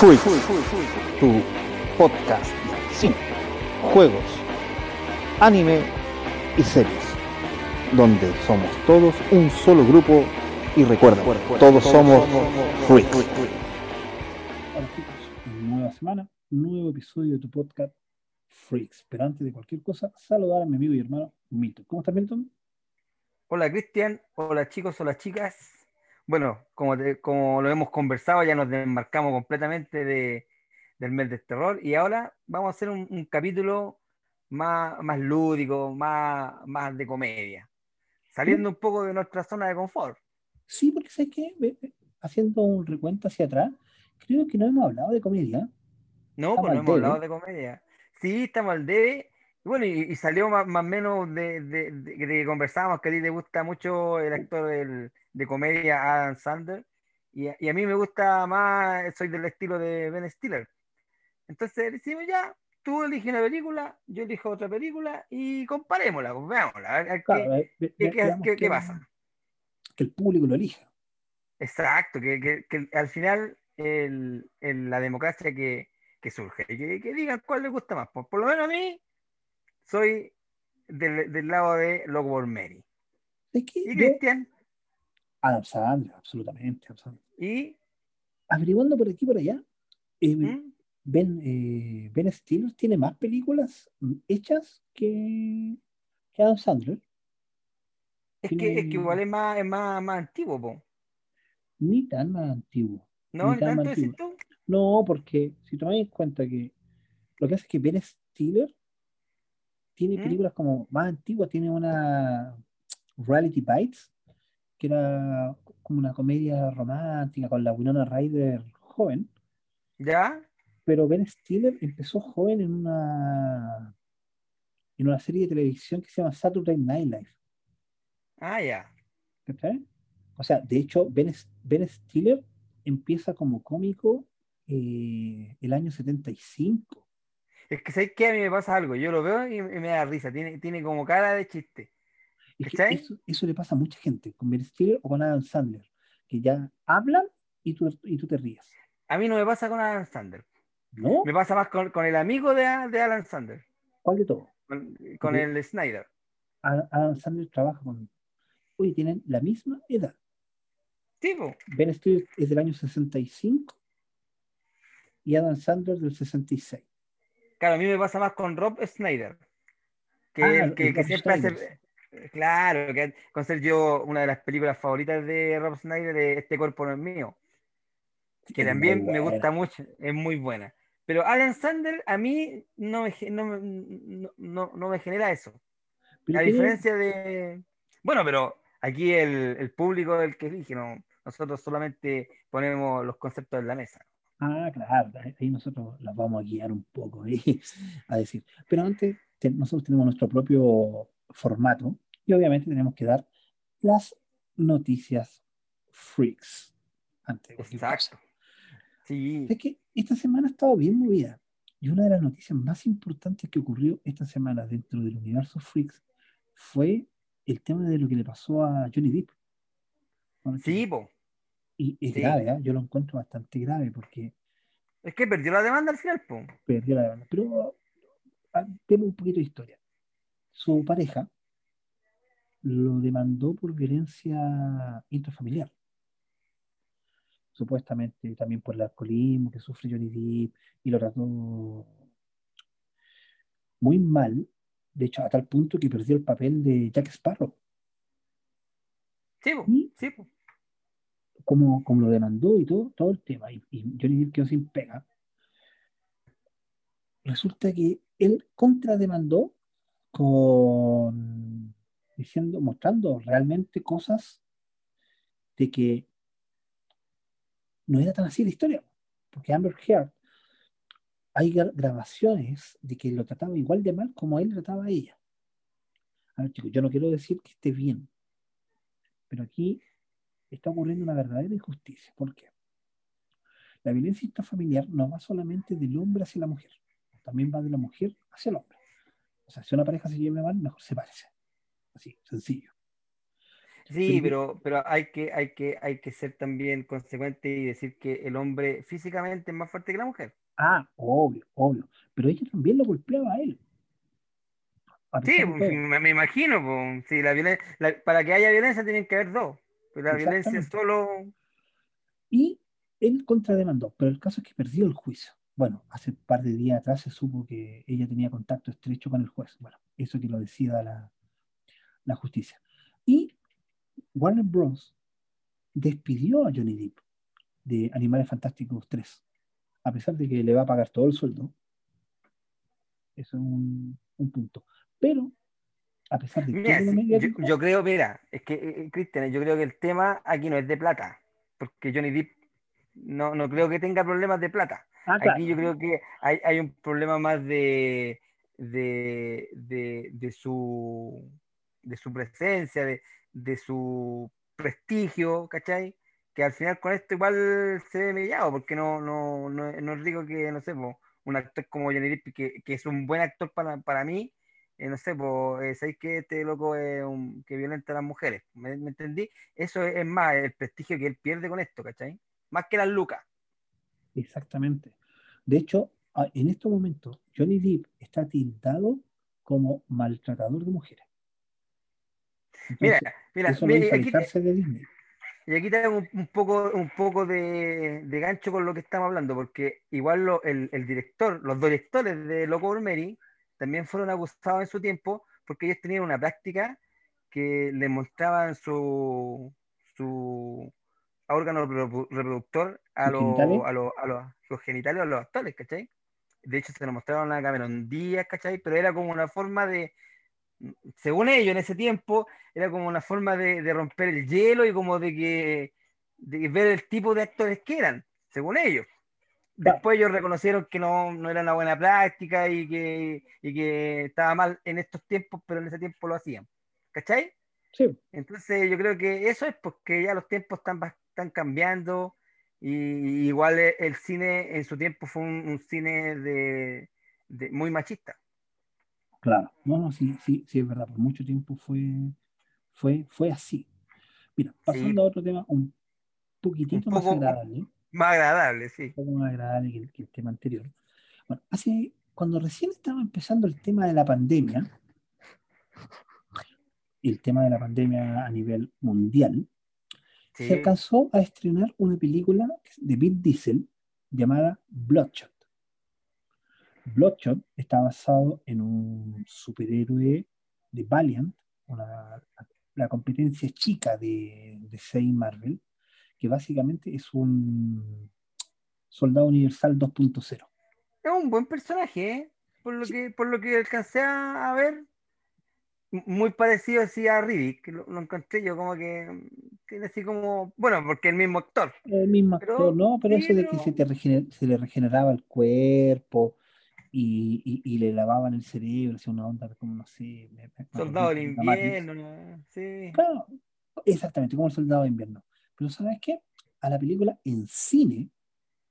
Freak, tu podcast de cine, juegos, anime y series, donde somos todos un solo grupo y recuerda, todos somos Freaks. Hola chicos, nueva semana, nuevo episodio de tu podcast Freaks. Pero antes de cualquier cosa, saludar a mi amigo y hermano Milton. ¿Cómo estás, Milton? Hola Cristian, hola chicos, hola chicas. Bueno, como, te- como lo hemos conversado, ya nos desmarcamos completamente de, del mes del terror y ahora vamos a hacer un, un capítulo más, más lúdico, más, más de comedia, saliendo un poco de nuestra zona de confort. Sí, porque sé que haciendo un recuento hacia atrás, creo que no hemos hablado de comedia. No, pues no hemos hablado de comedia. Sí, estamos al debe. Bueno, y, y salió más, más o menos de, de, de- de que conversábamos que a ti te gusta mucho el actor del- de comedia Adam Sandler. Y, a- y a mí me gusta más, soy del estilo de Ben Stiller. Entonces decimos ya, tú eliges una película, yo elijo otra película y comparémosla, pues, veámosla, a ver, Claro, qué, ve- ve- qué- qué- qué- qué pasa. Que el público lo elija. Exacto, que, que- que al final el- el- la democracia que, que surge, que, que digan cuál les gusta más. Por, por lo menos a mí, soy del, del lado de por Mary. Es que Y Cristian, Adam Sandler, absolutamente. absolutamente. y Averiguando por aquí y por allá, eh, ¿Mm? Ben, eh, Ben Stiller tiene más películas hechas que, que Adam Sandler. es que, es que igual es más, es más, más antiguo, po. Ni tan más antiguo. ¿no? Ni tan ¿Tanto antiguo. tú? No, porque si tomáis en cuenta que lo que hace es que Ben Stiller tiene ¿Mm? películas como más antiguas, tiene una Reality Bites, que era como una comedia romántica con la Winona Ryder joven, ¿Ya? pero Ben Stiller empezó joven en una en una serie de televisión que se llama Saturday Night Live. Ah, ya. ¿cachai? O sea, de hecho, Ben, Ben Stiller empieza como cómico eh, el año 75. Es que ¿sabes qué? A mí me pasa algo. Yo lo veo y, y me da risa. Tiene, tiene como cara de chiste. Es que ¿Cachai? eso, eso le pasa a mucha gente, con Ben Stiller o con Adam Sandler, que ya hablan y tú, y tú te ríes. A mí no me pasa con Adam Sandler. ¿No? Me pasa más con, con el amigo de, de Alan Sandler. ¿Cuál de todo? Con, el Snyder. Adam Sandler trabaja con. Oye, tienen la misma edad. Sí, po. Ben Stiller es del año 65 y Adam Sandler del 66. Claro, a mí me pasa más con Rob Snyder. Que, Ah, el que, el que Rob siempre hace. Claro, que con ser yo una de las películas favoritas de Rob Snyder es Este cuerpo no es mío. Que Es también me gusta mucho, es muy buena. Pero Alan Sandler a mí no me, no, me- no, no- me genera eso. A diferencia de. Bueno, pero aquí el, el público es el que elige, ¿no? Nosotros solamente ponemos los conceptos en la mesa. Ah, claro, ahí nosotros las vamos a guiar un poco ahí, a decir. Pero antes, te- nosotros tenemos nuestro propio formato y obviamente tenemos que dar las noticias freaks. Antes. Exacto. Sí. Es que esta semana ha estado bien movida y una de las noticias más importantes que ocurrió esta semana dentro del universo freaks fue el tema de lo que le pasó a Johnny Depp. ¿No? Sí, po. Y es Sí. grave, ¿ah? yo lo encuentro bastante grave porque Es que perdió la demanda al final, po. perdió la demanda. Pero ah, demos un poquito de historia. Su pareja lo demandó por violencia intrafamiliar. Supuestamente también por el alcoholismo que sufre Johnny Depp y lo trató muy mal. De hecho, a tal punto que perdió el papel de Jack Sparrow. Sí. Y Sí, como, como lo demandó y todo, todo el tema, y, y Johnny Depp quedó sin pega, resulta que él contrademandó diciendo, mostrando realmente cosas de que no era tan así la historia, porque Amber Heard hay gra- grabaciones de que lo trataba igual de mal como él trataba a ella. A ver, chicos, yo no quiero decir que esté bien, pero aquí está ocurriendo una verdadera injusticia. ¿Por qué? La violencia intrafamiliar no va solamente del hombre hacia la mujer, también va de la mujer hacia el hombre. O sea, si una pareja se lleva mal, mejor sepárese. Así, sencillo. Sí, pero, pero hay que, hay que, hay que ser también consecuente y decir que el hombre físicamente es más fuerte que la mujer. Ah, obvio, obvio. Pero ella también lo golpeaba a él. A Sí, pues, me, imagino, pues, sí, la violen- la- para que haya violencia tienen que haber dos. Pero la violencia Exactamente. solo. Y él contrademandó, pero el caso es que perdió el juicio. Bueno, hace un par de días atrás se supo que ella tenía contacto estrecho con el juez. Bueno, eso que lo decida la, la justicia. Y Warner Bros. despidió a Johnny Depp de Animales Fantásticos 3, a pesar de que le va a pagar todo el sueldo. Eso es un, un punto. Pero, a pesar de Mira, todo lo sí, yo, mediático, yo creo, mira, es que, eh, eh, Cristian, yo creo que el tema aquí no es de plata, porque Johnny Depp no, no creo que tenga problemas de plata. Ah, claro, Aquí yo creo que hay, hay un problema más de, de, de, de su, de su presencia, de, de su prestigio, ¿cachai? Que al final con esto igual se ve mellado, porque no, no, no, no es rico que, no sé, po, un actor como Johnny Depp, que, que es un buen actor para, para mí, eh, no sé, pues, ¿sabéis que este loco es un, que violenta a las mujeres? ¿Me, me entendí? Eso es, es más el prestigio que él pierde con esto, ¿cachai? Más que las lucas. Exactamente. De hecho, en estos momentos, Johnny Depp está tildado como maltratador de mujeres. Mira, Entonces, mira, mira, hizo aquí de Disney. Y aquí tengo un, un poco, un poco de, de gancho con lo que estamos hablando, porque igual lo- el, el director, los directores de Loco por Mary también fueron acusados en su tiempo porque ellos tenían una práctica que les mostraban su, su órgano reprodu- reproductor a, ¿Sus los genitales? a, los- a los, los genitales a los actores, ¿cachai? De hecho, se lo mostraron a Cameron Díaz, ¿cachai? Pero era como una forma de, según ellos en ese tiempo, era como una forma de, de romper el hielo y como de que de ver el tipo de actores que eran, según ellos. Después ellos reconocieron que no, no era una buena práctica y que, y que estaba mal en estos tiempos, pero en ese tiempo lo hacían. ¿Cachai? Sí, Entonces yo creo que eso es porque ya los tiempos están, están cambiando y, igual e- el cine en su tiempo fue un, un cine de, de- muy machista. claro. No, no, sí, sí, sí, es verdad. Por mucho tiempo fue, fue, fue así. Mira, pasando a otro tema un poquitito Un más agradable, Más agradable, sí. un poco más agradable que el, que el tema anterior. Bueno, hace, cuando recién estaba empezando el tema de la pandemia, el tema de la pandemia a nivel mundial, Sí. se alcanzó a estrenar una película de Vin Diesel llamada Bloodshot. Bloodshot está basado en un superhéroe de Valiant, una- la competencia chica de, de Sei Marvel, que básicamente es un soldado universal 2.0. Es un buen personaje, ¿eh? Por lo Sí. que, por lo que alcancé a ver, muy parecido así a Riddick, lo, lo encontré yo como que tiene así como, bueno, porque el mismo actor. El mismo Pero- actor, ¿no? Pero sí, eso de que se, te regener- se le regeneraba el cuerpo y, y- y le lavaban el cerebro, hacía una onda como, no sé, Soldado del invierno, ¿no? sí. Claro, exactamente, como el soldado de invierno. Pero ¿sabes qué? A la película en cine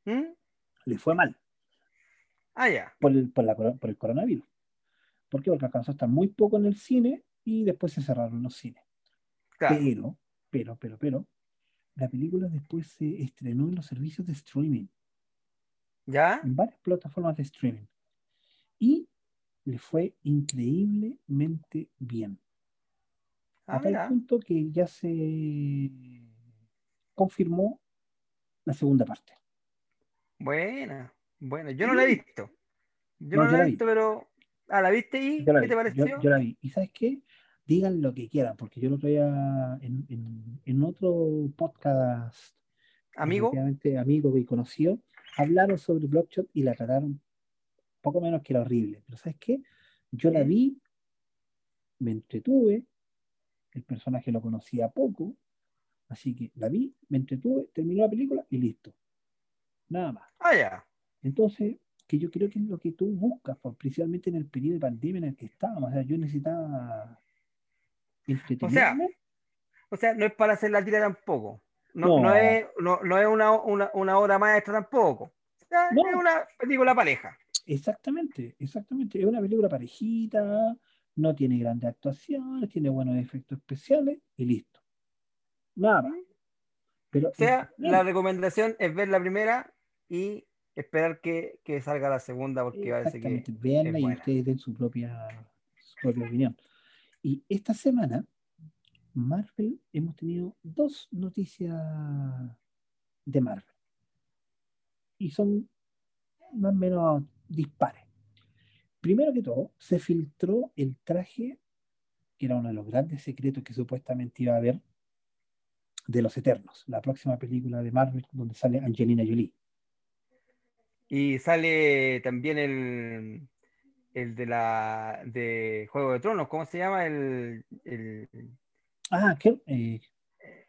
¿Mm? le fue mal Ah, ya. por el, por la por el coronavirus. ¿Por qué? Porque alcanzó a estar muy poco en el cine y después se cerraron los cines. Claro. Pero, pero, pero, pero, la película después se estrenó en los servicios de streaming, ¿Ya? en varias plataformas de streaming. Y le fue increíblemente bien. Ah, a tal punto que ya se confirmó la segunda parte. Buena. Bueno, yo no la he visto. Yo No, la he vi. visto, pero. Ah, ¿la viste y Yo la qué vi, te yo- pareció? Yo, la vi. ¿Y sabes qué? Digan lo que quieran, porque yo el otro día en, en- en otro podcast, Amigo, amigo y conocido, hablaron sobre Bloodshot y la trataron poco menos que era horrible. Pero ¿sabes qué? Yo la vi, me entretuve, el personaje lo conocía poco, así que la vi, me entretuve, terminó la película y listo. Nada más. ah, ya. Entonces, que yo creo que es lo que tú buscas, pues, principalmente en el periodo de pandemia en el que estábamos. O sea, yo necesitaba entretenerme. O sea, no es para hacer la tira tampoco. No, No. no es, no, no es una, una, una obra maestra tampoco. O sea, No. Es una película pareja. Exactamente, exactamente. Es una película parejita, no tiene grandes actuaciones, tiene buenos efectos especiales y listo. Nada. Pero, O sea, la recomendación es ver la primera y esperar que, que salga la segunda porque parece que es y buena. ustedes den su propia, su propia opinión. Y esta semana, Marvel, hemos tenido dos noticias de Marvel. Y son más o menos dispares. Primero que todo, se filtró el traje, que era uno de los grandes secretos que supuestamente iba a haber, de los Eternos, la próxima película de Marvel donde sale Angelina Jolie. Y sale también el, el de la de Juego de Tronos, ¿cómo se llama? El, el- Ah, ¿qué? Eh,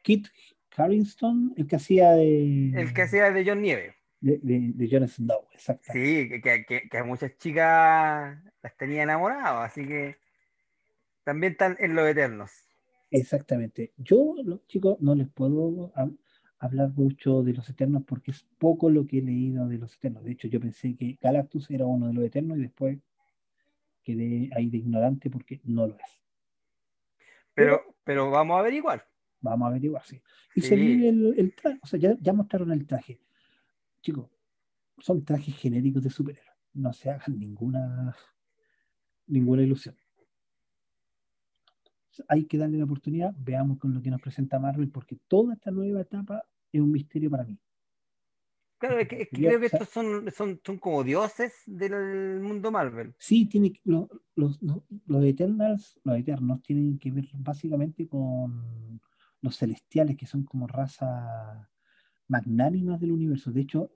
Kit Harington, el que hacía de, el que hacía de John Nieve. de, de, de Jon Snow, exacto. Sí, que, que, que- a muchas chicas las tenía enamoradas, así que también están en los eternos. Exactamente. Yo, los chicos, no les puedo hablar mucho de los Eternos porque es poco lo que he leído de los Eternos. De hecho, yo pensé que Galactus era uno de los Eternos y después quedé ahí de ignorante porque no lo es. Pero, pero vamos a averiguar. Vamos a averiguar, sí. Y Sí. se vive el, el traje, o sea, ya, ya mostraron el traje. Chicos, son trajes genéricos de superhéroes. No se hagan ninguna, ninguna ilusión. Hay que darle la oportunidad, veamos con lo que nos presenta Marvel, porque toda esta nueva etapa es un misterio para mí. Claro, es que, es que Quería- creo que estos son, son, son como dioses del mundo Marvel. Sí, tiene los, los, los Eternals, los Eternos tienen que ver básicamente con los celestiales, que son como razas magnánimas del universo. De hecho,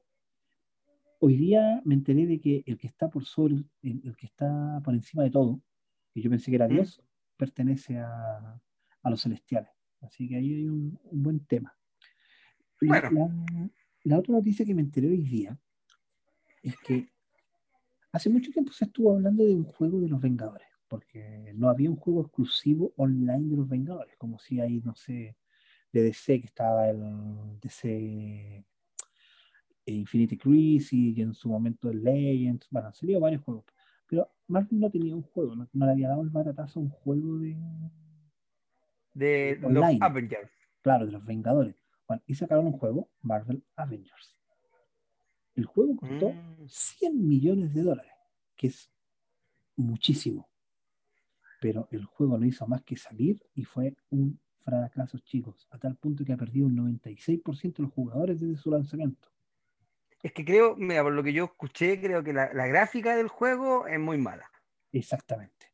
hoy día me enteré de que el que está por sobre, el, el que está por encima de todo, que yo pensé que era ¿Mm? Pertenece a, a los celestiales. Así que ahí hay un, un buen tema. Bueno. La, la otra noticia que me enteré hoy día es que hace mucho tiempo se estuvo hablando de un juego de los Vengadores, porque no había un juego exclusivo online de los Vengadores, como si hay, no sé, de DC que estaba el DC Infinity Crisis y en su momento el Legends, bueno, han salido varios juegos, Marvel no tenía un juego, no, no le había dado el baratazo a un juego de, De los. Avengers. claro, de los Vengadores. Bueno, y sacaron un juego, Marvel Avengers. El juego costó Mm. 100 millones de dólares, que es muchísimo. Pero el juego no hizo más que salir y fue un fracaso, chicos, a tal punto que ha perdido un 96% de los jugadores desde su lanzamiento. Es que creo, mira, por lo que yo escuché, creo que la, la gráfica del juego es muy mala. Exactamente.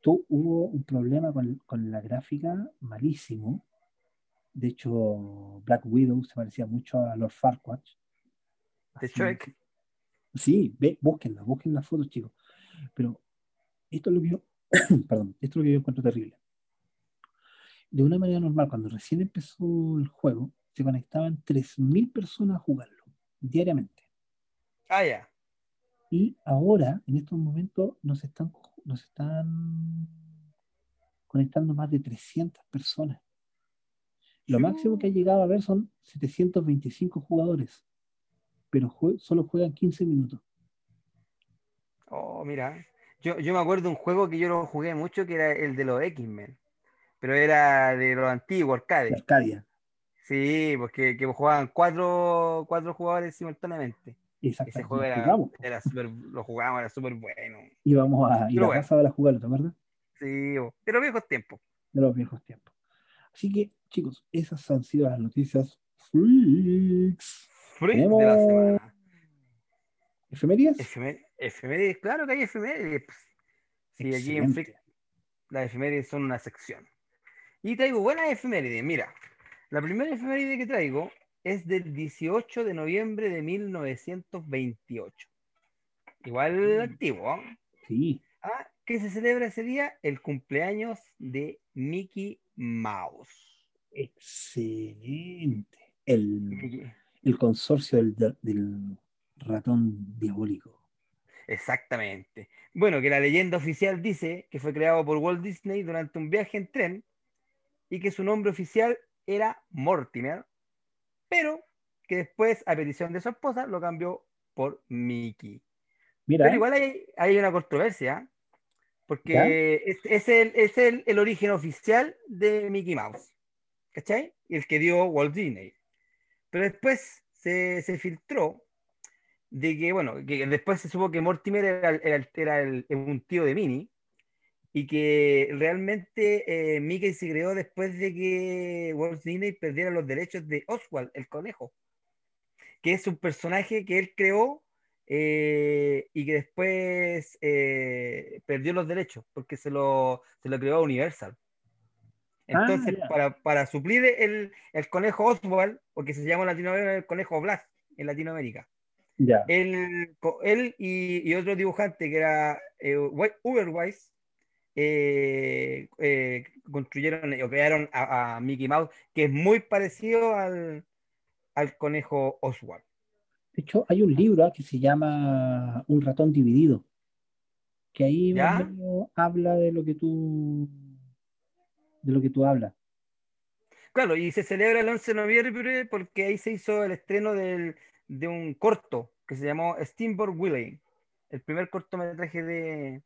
Tu- hubo un problema con, con la gráfica malísimo. De hecho, Black Widow se parecía mucho a Lord Farquaad. De Shrek. Sí, ve, búsquenla, busquen las fotos, chicos. Pero esto es lo que yo, perdón, esto es lo que yo encuentro terrible. De una manera normal, cuando recién empezó el juego, se conectaban 3.000 personas a jugarlo diariamente. Ah, ya. Y ahora, en estos momentos, nos están, nos están conectando más de 300 personas. Lo máximo que ha llegado a ver son 725 jugadores, pero jue- solo juegan 15 minutos. Oh, mira. Yo, yo me acuerdo de un juego que yo lo jugué mucho, que era el de los X-Men. Pero era de los antiguos, De arcade. Arcadia, Sí, porque que jugaban cuatro, cuatro jugadores simultáneamente. Ese exactamente. juego era, jugamos. era súper, lo jugábamos, era súper bueno. Íbamos a ir a bueno. casa de la jugarlo, ¿te acuerdas? Sí, bo. pero viejos tiempos. De los viejos tiempos. Así que, chicos, esas han sido las noticias freaks. Freak de la semana. ¿Efemérides? Efemérides, efemérides, claro que hay efemérides. pues. Sí, aquí en. Freak las efemérides son una sección. Y traigo buenas efemérides. Mira, la primera efeméride que traigo es del 18 de noviembre de 1928. Igual Mm. antiguo. ¿ah? Sí, Ah, ¿Qué se celebra ese día? El cumpleaños de Mickey Mouse. excelente. El, el consorcio del, del ratón diabólico. Exactamente. Bueno, que la leyenda oficial dice que fue creado por Walt Disney durante un viaje en tren y que su nombre oficial era Mortimer, pero que después, a petición de su esposa, lo cambió por Mickey. Mira, Pero igual hay, hay una controversia, porque es, es el, es el, el origen oficial de Mickey Mouse. ¿cachai? Y el que dio Walt Disney. Pero después se, se filtró de que, bueno, que después se supo que Mortimer era, era, era el, un tío de Minnie y que realmente eh, Mickey se creó después de que Walt Disney perdiera los derechos de Oswald, el conejo, que es un personaje que él creó eh, y que después eh, perdió los derechos porque se lo, se lo creó a Universal. Ah, Entonces, para, para suplir el, el conejo Oswald, porque se llama en Latinoamérica el conejo Blas en Latinoamérica, Ya. él, y, y otro dibujante que era eh, Wi- Uberwise eh, eh, construyeron o crearon a, a Mickey Mouse, que es muy parecido al, al conejo Oswald. De hecho, hay un libro ah, que se llama Un ratón dividido, que ahí habla de lo que tú de lo que tú hablas. Claro, y se celebra el 11 de noviembre porque ahí se hizo el estreno del- de un corto que se llamó Steamboat Willie, el primer cortometraje de,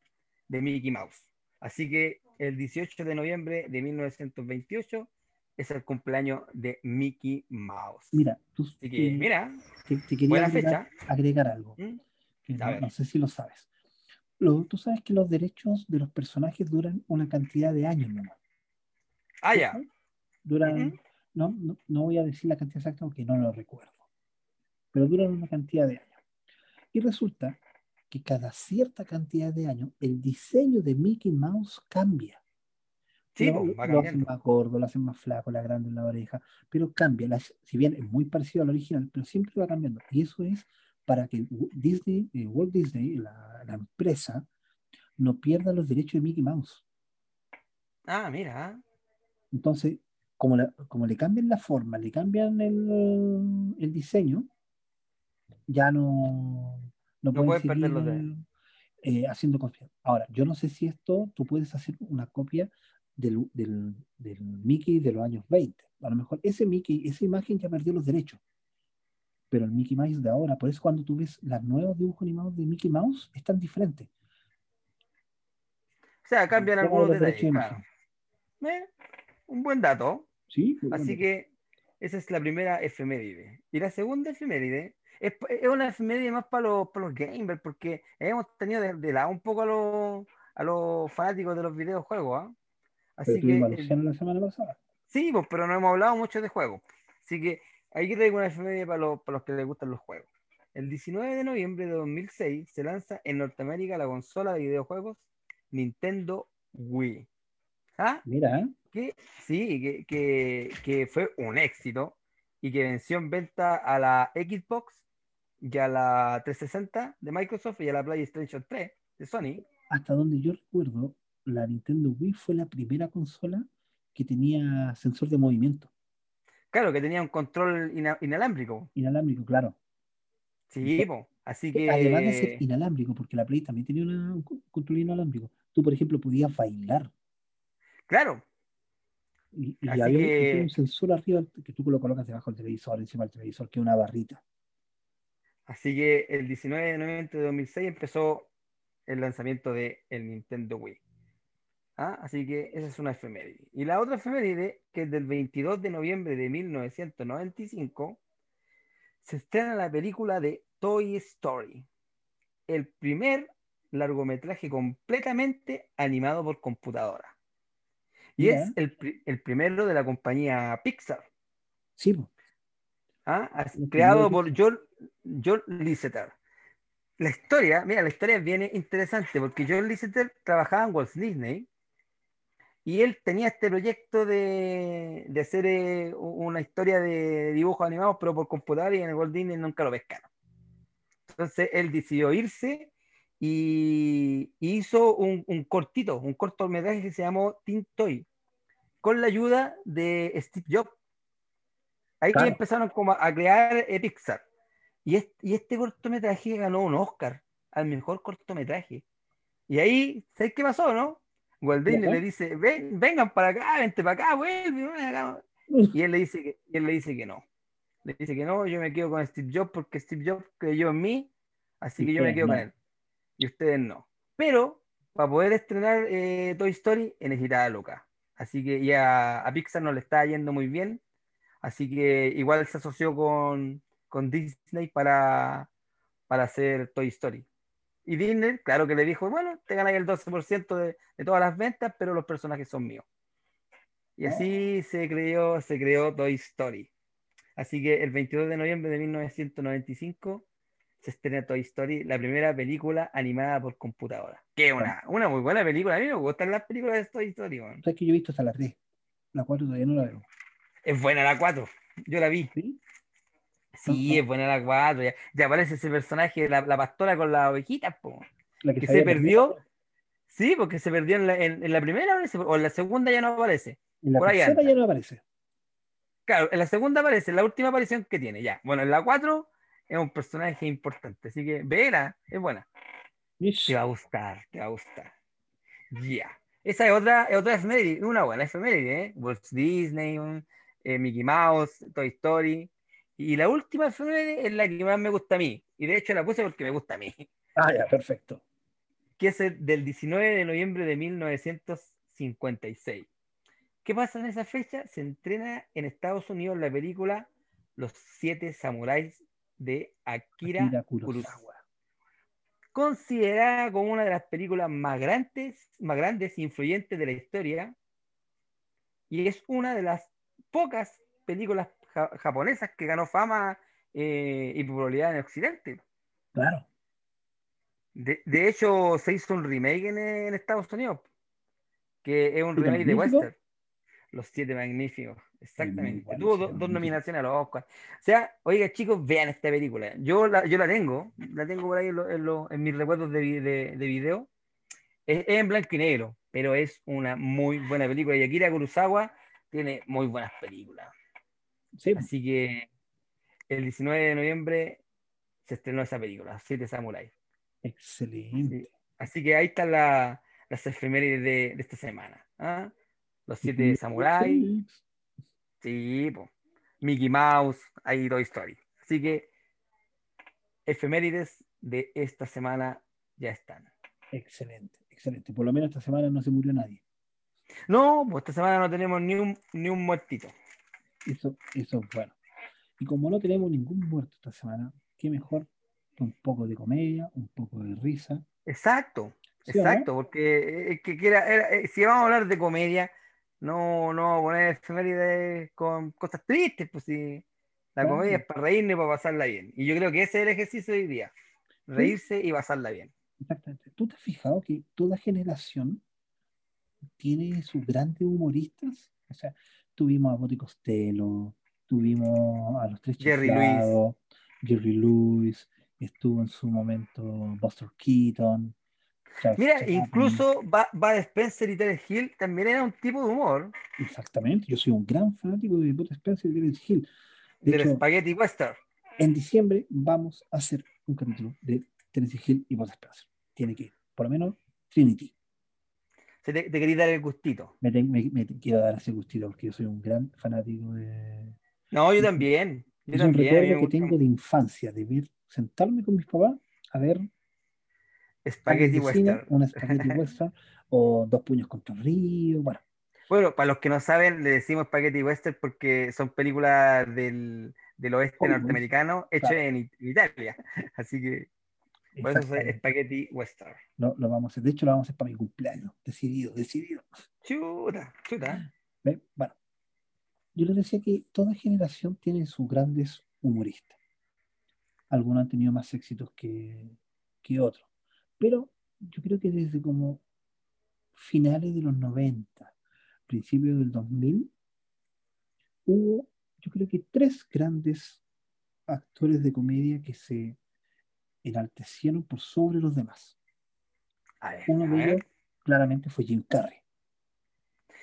de Mickey Mouse. Así que el 18 de noviembre de 1928 es el cumpleaños de Mickey Mouse. Mira, tú, Así que, eh, mira, te, te quería buena agregar, agregar algo, ¿Mm? que A no, no sé si lo sabes. Lo- tú sabes que los derechos de los personajes duran una cantidad de años nomás. Ah, ya. Duran, Ujú. no, no, no voy a decir la cantidad exacta porque no lo recuerdo, pero duran una cantidad de años. Y resulta que cada cierta cantidad de años el diseño de Mickey Mouse cambia. Sí, lo, pues, lo hacen más gordo, lo hacen más flaco, la grande en la oreja, pero cambia. las- si bien es muy parecido al original, pero siempre va cambiando. Y eso es para que Disney, eh, Walt Disney, la, la empresa, no pierda los derechos de Mickey Mouse. Ah, mira. Entonces, como, la- como le cambian la forma, le cambian el, el diseño, ya no, no, No pueden perder los seguir eh, haciendo copias. Ahora, yo no sé si esto tú puedes hacer una copia del, del, del Mickey de los años 20. A lo mejor ese Mickey, esa imagen ya perdió los derechos. Pero el Mickey Mouse de ahora, por eso cuando tú ves los nuevos dibujos animados de Mickey Mouse, están diferentes. O sea, cambian algunos detalles, de claro. Eh, un buen dato. ¿Sí? Así que esa es la primera efeméride. Y la segunda efeméride es, es una efeméride más para los, para los gamers, porque hemos tenido de, de lado un poco a los, a los fanáticos de los videojuegos. Pero Así que, eh, la semana pasada. sí, pues, pero no hemos hablado mucho de juegos. Así que aquí traigo una efeméride para los, para los que les gustan los juegos. El 19 de noviembre de 2006 se lanza en Norteamérica la consola de videojuegos Nintendo Wii. ¿Ah? Mira, ¿eh? que sí, que, que, que fue un éxito y que venció en venta a la Xbox y a la 360 de Microsoft y a la PlayStation 3 de Sony. hasta donde yo recuerdo, la Nintendo Wii fue la primera consola que tenía sensor de movimiento Claro, que tenía un control ina- inalámbrico. inalámbrico, claro. Sí, po. así que... Además de ser inalámbrico, porque la Play también tenía una- un co- control inalámbrico. Tú, por ejemplo, podías bailar Claro, y, y Así había que- un sensor arriba que tú lo colocas debajo del televisor, encima del televisor, que es una barrita. así que el 19 de noviembre de 2006 empezó el lanzamiento de el Nintendo Wii. ¿Ah? Así que esa es una efeméride. Y la otra efeméride, que es del 22 de noviembre de 1995, se estrena la película de Toy Story, el primer largometraje completamente animado por computadora. Y Mira. es el, el primero de la compañía Pixar, Sí. ¿ah? Creado por John, John Lasseter. La historia, mira, la historia viene interesante porque John Lasseter trabajaba en Walt Disney y él tenía este proyecto de, de hacer eh, una historia de dibujos animados, pero por computadora y en el Walt Disney nunca lo pescaron. Entonces él decidió irse y hizo un, un cortito, un cortometraje que se llamó Teen Toy, con la ayuda de Steve Jobs. Ahí que empezaron como a crear Pixar. Y este, y este cortometraje ganó un Oscar al mejor cortometraje. Y ahí, ¿sabes qué pasó, no? Ajá. le dice, "Ven- vengan para acá, vente para acá, vuelve. acá". Y él le dice que, y él le dice que no. Le dice que no, yo me quedo con Steve Jobs porque Steve Jobs creyó en mí, así que yo me quedo con él. Y ustedes no. Pero para poder estrenar eh, Toy Story necesitaba Lucas. Así que ya a Pixar no le está yendo muy bien. Así que igual se asoció con, con Disney para, para hacer Toy Story. Y Disney, claro que le dijo, bueno, te ganas el 12% de, de todas las ventas, pero los personajes son míos. Y así se creó, se creó Toy Story. Así que el 22 de noviembre de 1995 se estrena Toy Story, la primera película animada por computadora. Que es una, una muy buena película. A mí me gustan las películas de Toy Story. man. ¿Sabes que yo he visto hasta la 3? La 4 todavía no la veo. Es buena la 4. Yo la vi. ¿Sí? Sí, es buena la 4. Ya, ya aparece ese personaje, la, la pastora con las ovejitas, po. La Que se perdió. Sí, porque se perdió en la, en, en la primera, aparece, o en la segunda ya no aparece. En la por tercera ya no aparece. Claro, en la segunda aparece, en la última aparición que tiene, ya. Bueno, en la 4 es un personaje importante, así que vela, es buena. Mish. Te va a gustar, te va a gustar. Ya. Esa es otra, es otra efeméride, una buena efeméride, ¿eh? Walt Disney, un, eh, Mickey Mouse, Toy Story. Y la última efeméride es la que más me gusta a mí. Y de hecho la puse porque me gusta a mí. Ah, ya, perfecto. Que es el del 19 de noviembre de 1956. ¿Qué pasa en esa fecha? Se entrena en Estados Unidos la película Los Siete Samuráis de Akira, Akira Kurosawa Kurosawa. considerada como una de las películas más grandes, más grandes e influyentes de la historia, y es una de las pocas películas ja- japonesas que ganó fama eh, y popularidad en Occidente. Claro. De, de hecho, se hizo un remake en, en Estados Unidos, que es un ¿Siete remake de western. Los Siete Magníficos, exactamente. Tuvo dos nominaciones a los Oscar. O sea, oiga, chicos, vean esta película. Yo la, yo la tengo, la tengo por ahí en, lo- en lo- en mis recuerdos de, de, de video. Es, es en blanco y negro, pero es una muy buena película. Y Akira Kurosawa tiene muy buenas películas. Sí, Así que el 19 de noviembre se estrenó esa película, Siete Samuráis. excelente. Sí. Así que ahí están la- las efemérides de, de esta semana. ¿ah? Los siete samuráis, sí, po. Mickey Mouse, ahí Toy Story. Así que efemérides de esta semana ya están. Excelente, excelente. Por lo menos esta semana no se murió nadie. No, pues esta semana no tenemos ni un, ni un muertito. Eso, eso es bueno. Y como no tenemos ningún muerto esta semana, qué mejor que un poco de comedia, un poco de risa. Exacto, ¿Sí o no? exacto, porque eh, que quiera, era- eh, si vamos a hablar de comedia, no, no poner efemérides con cosas tristes, pues si la comedia es para reírnos y para pasarla bien. Y yo creo que ese es el ejercicio de hoy día, reírse y pasarla bien. Exactamente. ¿Tú te has fijado que toda generación tiene sus grandes humoristas? O sea, tuvimos a Boti Costello, tuvimos a los tres Jerry chiflados, Jerry Lewis, estuvo en su momento Buster Keaton. Mira, incluso Ba- Bud Spencer y Terence Hill también era un tipo de humor Exactamente, yo soy un gran fanático de Bud Spencer y Terence Hill. De del hecho, Spaghetti Western. en diciembre vamos a hacer un capítulo de Terence Hill y Bud Spencer. Tiene que ir, por lo menos Trinity. Se te, te quería dar el gustito. Me, ten- me- me quiero dar ese gustito porque yo soy un gran fanático de. No, yo también. Yo Es un también. me recuerdo que tengo de infancia, de ver, sentarme con mis papás a ver Spaghetti Western. una spaghetti western o dos puños contra el río. Bueno, Bueno, para los que no saben, le decimos Spaghetti Western porque son películas del, del oeste Hollywood. norteamericano hechas Claro. en, It- en Italia. Así que por eso es. Spaghetti Western. Lo, lo vamos a hacer. De hecho, lo vamos a hacer para mi cumpleaños. Decidido, decidido. Chuta, chuta. Bueno, yo les decía que toda generación tiene sus grandes humoristas. Algunos han tenido más éxitos que, que otros. Pero yo creo que desde como finales de los 90, principios del 2000, hubo, yo creo que tres grandes actores de comedia que se enaltecieron por sobre los demás. A ver, Uno de ellos claramente fue Jim Carrey.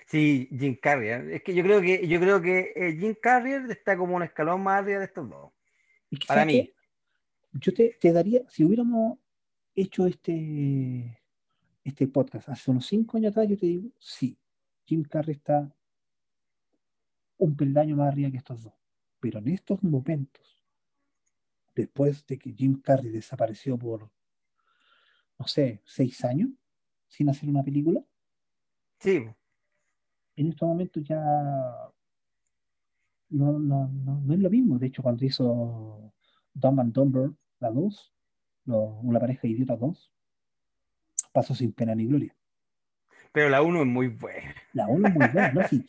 Sí, Jim Carrey. ¿eh? Es que yo creo que yo creo que eh, Jim Carrey está como un escalón más arriba de estos dos. Que, Para ¿sabes mí. qué? Yo te, te daría, si hubiéramos hecho este, este podcast hace unos cinco años atrás, yo te digo, sí, Jim Carrey está un peldaño más arriba que estos dos. Pero en estos momentos, después de que Jim Carrey desapareció por, no sé, seis años sin hacer una película, Sí, en estos momentos ya no, no, no, no es lo mismo. De hecho, cuando hizo Dumb and Dumber, la 2, una pareja idiota 2, pasó sin pena ni gloria. Pero la 1 es muy buena. La 1 es muy buena, ¿no? Si,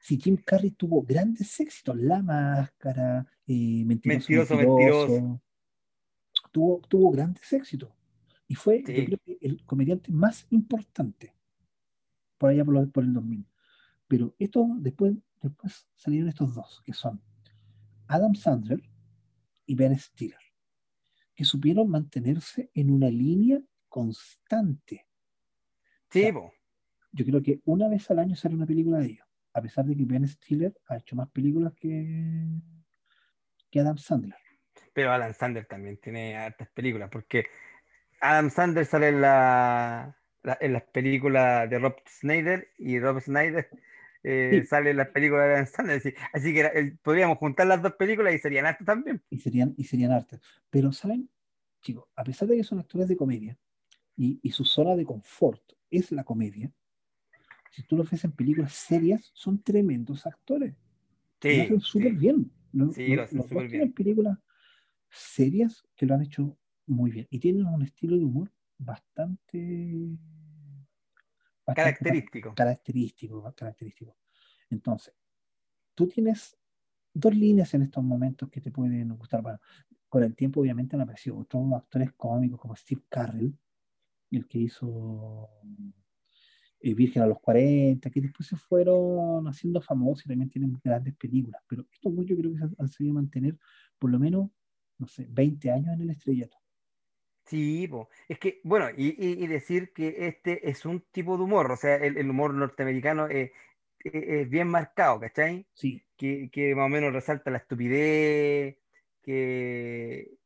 si Jim Carrey tuvo grandes éxitos, La Máscara, eh, Mentiroso, mentiroso, Tuvo, tuvo grandes éxitos. Y fue, yo creo que el comediante más importante por allá por, por el 2000. Pero esto después, después salieron estos dos, que son Adam Sandler y Ben Stiller, que supieron mantenerse en una línea constante. Sí, yo creo que una vez al año sale una película de ellos, a pesar de que Ben Stiller ha hecho más películas que, que Adam Sandler. Pero Adam Sandler también tiene hartas películas, porque Adam Sandler sale en la, en las películas de Rob Snyder y Rob Snyder eh, sale en las películas de Adam Sandler. Así, que podríamos juntar las dos películas y serían artes también. Y serían, y serían artes. Pero, ¿saben? Chicos, a pesar de que son actores de comedia y, y su zona de confort es la comedia, si tú lo ves en películas serias, son tremendos actores. Sí, lo hacen súper bien. sí, lo hacen súper bien. películas serias que lo han hecho muy bien. Y tienen un estilo de humor bastante, característico. Característico, característico. Entonces, tú tienes dos líneas en estos momentos que te pueden gustar. Bueno, con el tiempo, obviamente, han aparecido otros actores cómicos como Steve Carrell, el que hizo eh, Virgen a los 40, que después se fueron haciendo famosos y también tienen grandes películas. Pero estos dos yo creo que se han sabido mantener por lo menos, no sé, 20 años en el estrellato. Sí, es que, bueno, y, decir que este es un tipo de humor, o sea, el, humor norteamericano es, bien marcado, ¿cachai? Sí. Que, que, más o menos resalta la estupidez, que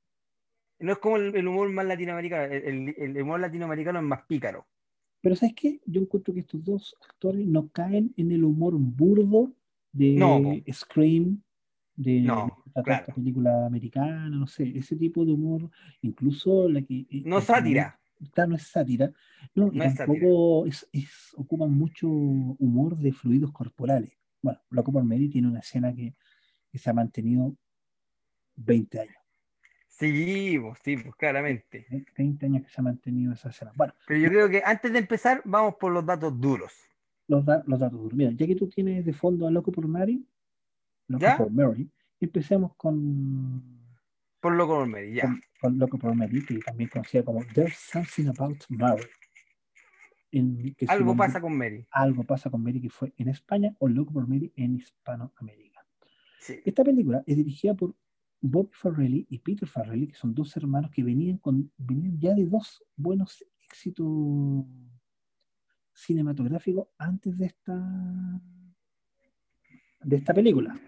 no es como el, humor más latinoamericano, el, humor latinoamericano es más pícaro. Pero ¿sabes qué? Yo encuentro que estos dos actores no caen en el humor burdo de Scream, de no, esta película americana, no sé, ese tipo de humor, incluso la que... Eh, no sátira. Claro, no es sátira, no, tampoco es, es, ocupan mucho humor de fluidos corporales. Bueno, Loco por Mary tiene una escena que, que se ha mantenido 20 años. Sí, pues, sí, pues claramente. 20 años que se ha mantenido esa escena. Bueno, pero yo creo que antes de empezar, vamos por los datos duros. Los, los datos duros. Mira, ya que tú tienes de fondo a Loco por Mary, Loco por Mary. Empecemos con. Por Loco por Mary, ya. Con, Loco por Mary, que también conocida como There's Something About Mary. algo pasa con Mary. Algo pasa con Mary, que fue en España, o Loco por Mary en Hispanoamérica. Esta película es dirigida por Bobby Farrelly y Peter Farrelly, que son dos hermanos que venían, con, venían ya de dos buenos éxitos cinematográficos antes de esta de esta película.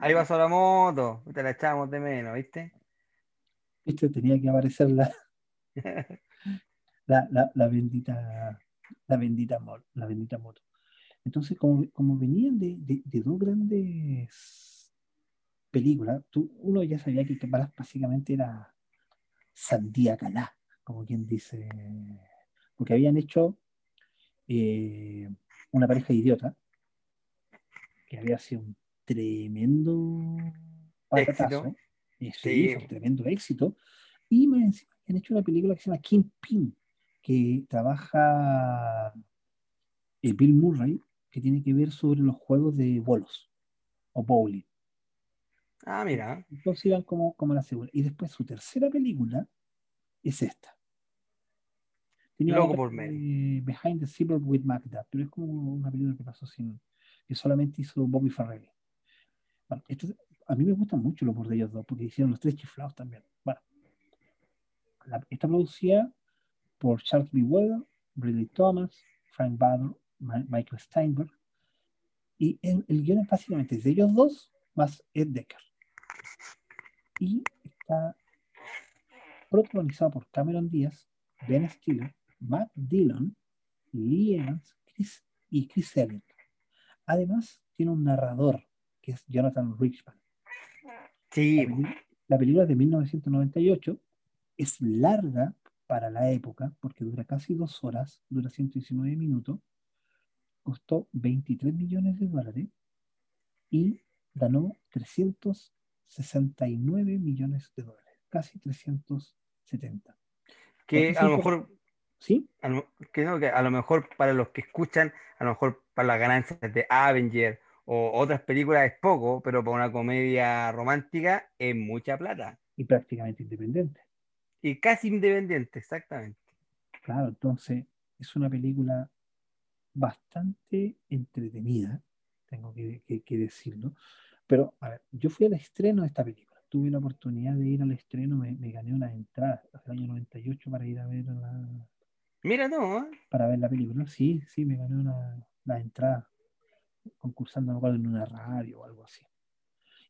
Ahí pasó la moto, te la echamos de menos, ¿viste? Viste, tenía que aparecer la, la, bendita, la bendita, la bendita moto. Entonces, como, como venían de, dos grandes películas, tú, uno ya sabía que básicamente era Sandía Calá, como quien dice, porque habían hecho eh, una pareja idiota, que había sido un tremendo patatazo, sí, un tremendo éxito, y han hecho una película que se llama Pin que trabaja eh, Bill Murray, que tiene que ver sobre los juegos de bolos o bowling. Ah, mira. Entonces iban como, como la segunda. Y después su tercera película es esta. Loco por Mary. Behind the Zebra with Magda, pero es como una película que pasó sin. Que solamente hizo Bobby Farrelly. Bueno, a mí me gustan mucho los por de ellos dos, porque hicieron los tres chiflados también. Bueno, está producida por Charles B. Weather, Ridley Thomas, Frank Bader, Michael Steinberg. Y el, el guion es básicamente de ellos dos más Ed Decker. Y está protagonizado por Cameron Díaz, Ben Stiller, Matt Dillon, Lee Evans y Chris Elliott. Además, tiene un narrador que es Jonathan Richman. Sí. La película, es de 1998 es larga para la época porque dura casi dos horas, dura 119 minutos, costó 23 millones de dólares y ganó 369 millones de dólares, casi 370. Que a lo mejor, ¿Sí? a lo, que no, que a lo mejor para los que escuchan, a lo mejor para las ganancias de Avenger o otras películas es poco, pero para una comedia romántica es mucha plata. Y prácticamente independiente. Y casi independiente, exactamente. Claro, entonces es una película bastante entretenida, tengo que, que- que decirlo. Pero, a ver, yo fui al estreno de esta película. Tuve la oportunidad de ir al estreno, me, me gané una entrada hace el año 98 para ir a ver la, Mira, no, ¿eh? para ver la película. Sí, sí, me gané una, la entrada concursando, no en una radio o algo así.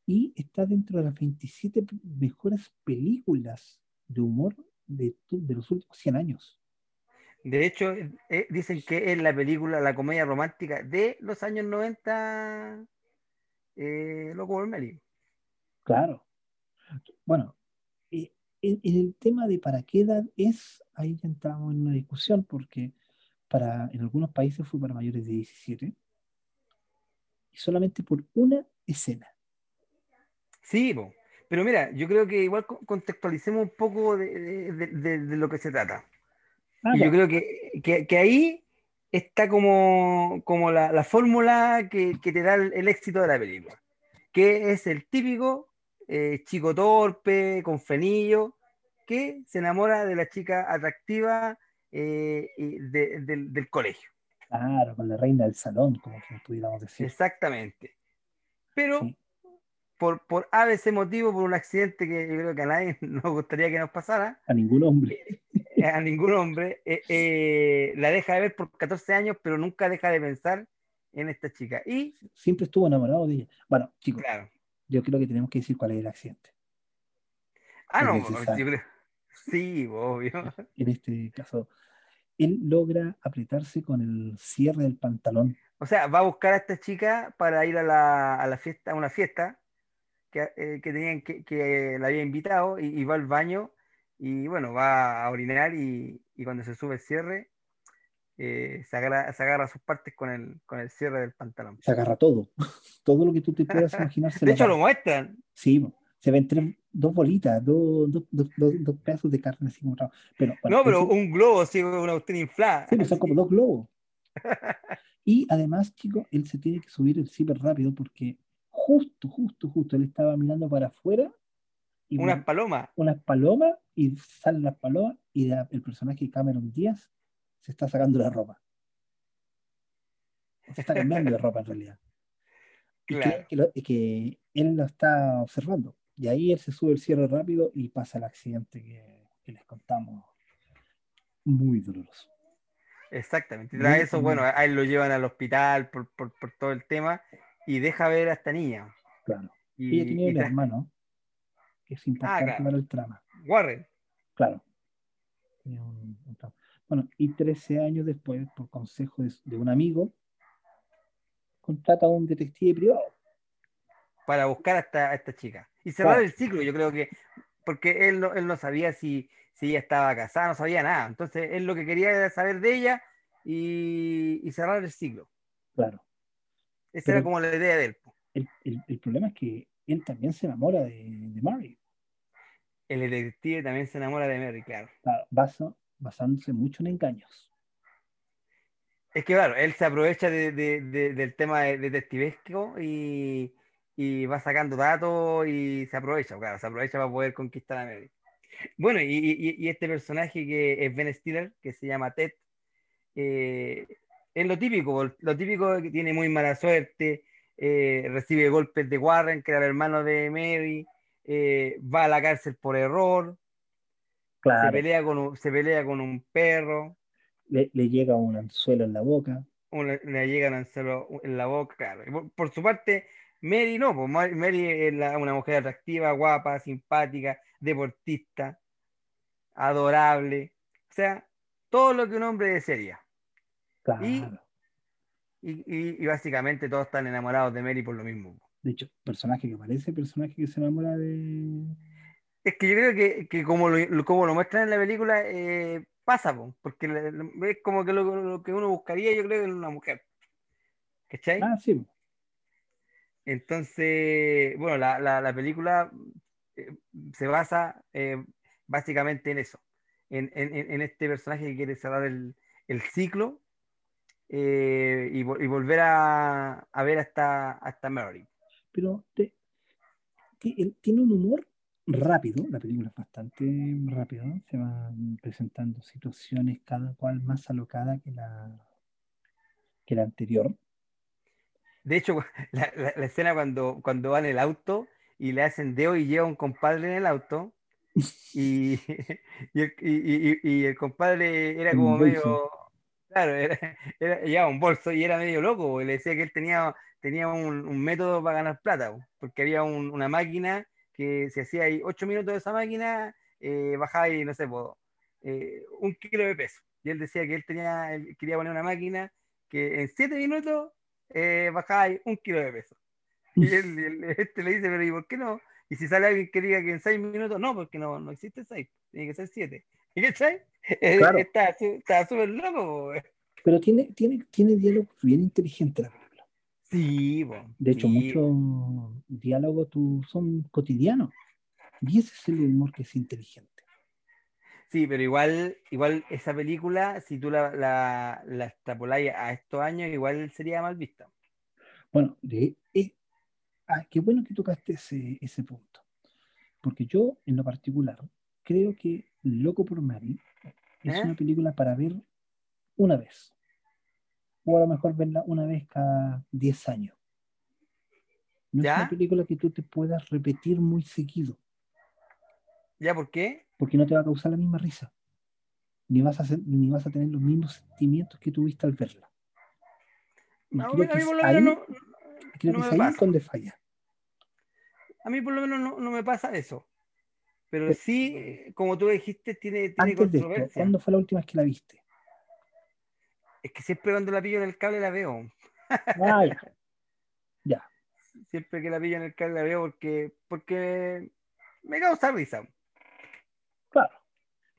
Y está dentro de las 27 p- mejores películas de humor de, de los últimos 100 años. De hecho, eh, dicen que es la película, la comedia romántica de los años 90, eh, Loco Mary. Claro. Bueno, eh, en, en el tema de para qué edad es, ahí ya entramos en una discusión, porque para, en algunos países fue para mayores de 17 y solamente por una escena. Sí, po. pero mira, yo creo que igual co- contextualicemos un poco de, de- de- de- de lo que se trata. Ah, yo creo que, que- que ahí está como, como la, la fórmula que, que te da el, el éxito de la película, que es el típico eh, chico torpe, con frenillo, que se enamora de la chica atractiva eh, de- del- del colegio. Claro, con la reina del salón, como que pudiéramos decir. Exactamente. Pero Sí. por, por ABC motivo, por un accidente que yo creo que a nadie nos gustaría que nos pasara, A ningún hombre. eh, a ningún hombre, eh, eh, la deja de ver por 14 años, pero nunca deja de pensar en esta chica. Y, Siempre estuvo enamorado de ella. Bueno, chicos, claro. yo creo que tenemos que decir cuál es el accidente. Ah, Es no, yo creo. Sí, obvio. En este caso, él logra apretarse con el cierre del pantalón. O sea, va a buscar a esta chica para ir a la, a la fiesta, a una fiesta que, eh, que tenían que, que la había invitado y, y va al baño y bueno, va a orinar y, y cuando se sube el cierre, eh, se, agarra, se agarra sus partes con el, con el cierre del pantalón. Se agarra todo. Todo lo que tú te puedas imaginar De hecho, agarra. lo muestran. Sí. Se ven tres, dos bolitas, dos, dos, dos, dos- pedazos de carne así como. Pero, bueno, No, pero un globo, sí, una cuestión inflada. sí, pues son como dos globos. Y además, chicos, él se tiene que subir el zipper rápido porque justo, justo, justo, él estaba mirando para afuera y Unas palomas. unas palomas y salen las palomas y la- el personaje Cameron Díaz se está sacando la ropa. Se está cambiando de ropa en realidad. Y que- Claro. que, lo- y que él lo está observando. Y ahí él se sube el cierre rápido y pasa el accidente que, que les contamos. Muy doloroso. Exactamente. Y tras eso, bueno, a él lo llevan al hospital por, por, por todo el tema y deja ver a esta niña. Claro. Y, Ella tenía y un hermano que es importante claro. para el trama. Warren. Claro. Tenía un- un trama. Bueno, y 13 años después, por consejo de, de un amigo, contrata a un detective privado. para buscar a esta, a esta chica. Y cerrar Claro. el ciclo, yo creo que, porque él no, él no sabía si, si ella estaba casada, no sabía nada. Entonces, él lo que quería era saber de ella y, y cerrar el ciclo. Claro. Esa Pero- era como la idea de él. El, el- el problema es que él también se enamora de, de Mary. El detective también se enamora de Mary, claro. Claro, basa- basándose mucho en engaños. Es que, claro, él se aprovecha de- de- de- del tema de- detectivesco y, y va sacando datos y se aprovecha, claro, se aprovecha para poder conquistar a Mary. Bueno, y, y- y este personaje que es Ben Stiller, que se llama Ted, eh, es lo típico, lo típico que tiene muy mala suerte, eh, recibe golpes de Warren, que era el hermano de Mary, eh, va a la cárcel por error, se Claro, pelea con un, se pelea con un perro, le, le llega un anzuelo en la boca. una- le llegan a hacerlo en la boca, claro. Por, por su parte, Mary no, pues Ma- Mary es la- una mujer atractiva, guapa, simpática, deportista, adorable, o sea, todo lo que un hombre desearía. Claro. Y, y- y básicamente todos están enamorados de Mary por lo mismo. De hecho, personaje que parece personaje que se enamora de. Es que yo creo que, que como, lo, como lo muestran en la película, eh, pasa, po, porque es como que lo, lo que uno buscaría, yo creo, en una mujer. ¿Cachai? Ah, sí. Entonces, bueno, la, la, la película eh, se basa eh, básicamente en eso, en, este personaje que quiere cerrar el, ciclo eh, y, volver a, ver hasta, hasta Mary. Pero te, tiene un humor rápido, la película es bastante rápida, se van presentando situaciones cada cual más alocada que la, que la anterior. De hecho, la, la, la, escena cuando, cuando va en el auto y le hacen deo y lleva un compadre en el auto y, y, el, y, y el, compadre era como medio, claro, era, era, llevaba un bolso y era medio loco, le decía que él tenía, tenía un, un método para ganar plata, porque había un, una máquina que si hacía ahí ocho minutos de esa máquina, eh, bajaba ahí, no sé, eh, un kilo de peso. Y él decía que él tenía, él quería poner una máquina que en siete minutos eh, ahí un kilo de peso. Y él, él, este le dice, pero ¿y por qué no? Y si sale alguien que diga que en seis minutos, no, porque no, no existe seis, tiene que ser siete. ¿Y qué Claro. Está súper loco. Pero tiene, tiene, tiene diálogo bien inteligente la película. Sí, bueno, De hecho, sí. muchos diálogos son cotidianos. Y ese es el humor que es inteligente. Sí, pero igual, igual esa película, si tú la, la, la extrapoláis a estos años, igual sería mal vista. Bueno, de, eh, ah, qué bueno que tocaste ese, ese punto. Porque yo, en lo particular, creo que Loco por Mary es ¿Eh? una película para ver una vez. O a lo mejor verla una vez cada 10 años. No ¿Ya? es una película que tú te puedas repetir muy seguido, ¿Ya por qué? Porque no te va a causar la misma risa. Ni vas a, ni vas a tener los mismos sentimientos que tuviste al verla. Y No, creo a mí por lo ahí, menos no, creo no que es me ahí pasa. donde falla. a mí por lo menos no, no me pasa eso. Pero sí, eh, como tú dijiste, tiene, tiene Antes de esto, controversia. ¿cuándo fue la última vez que la viste? Es que siempre cuando la pillo en el cable la veo. Ah, ya. Ya. Siempre que la pillo en el cable la veo porque, porque me causa risa.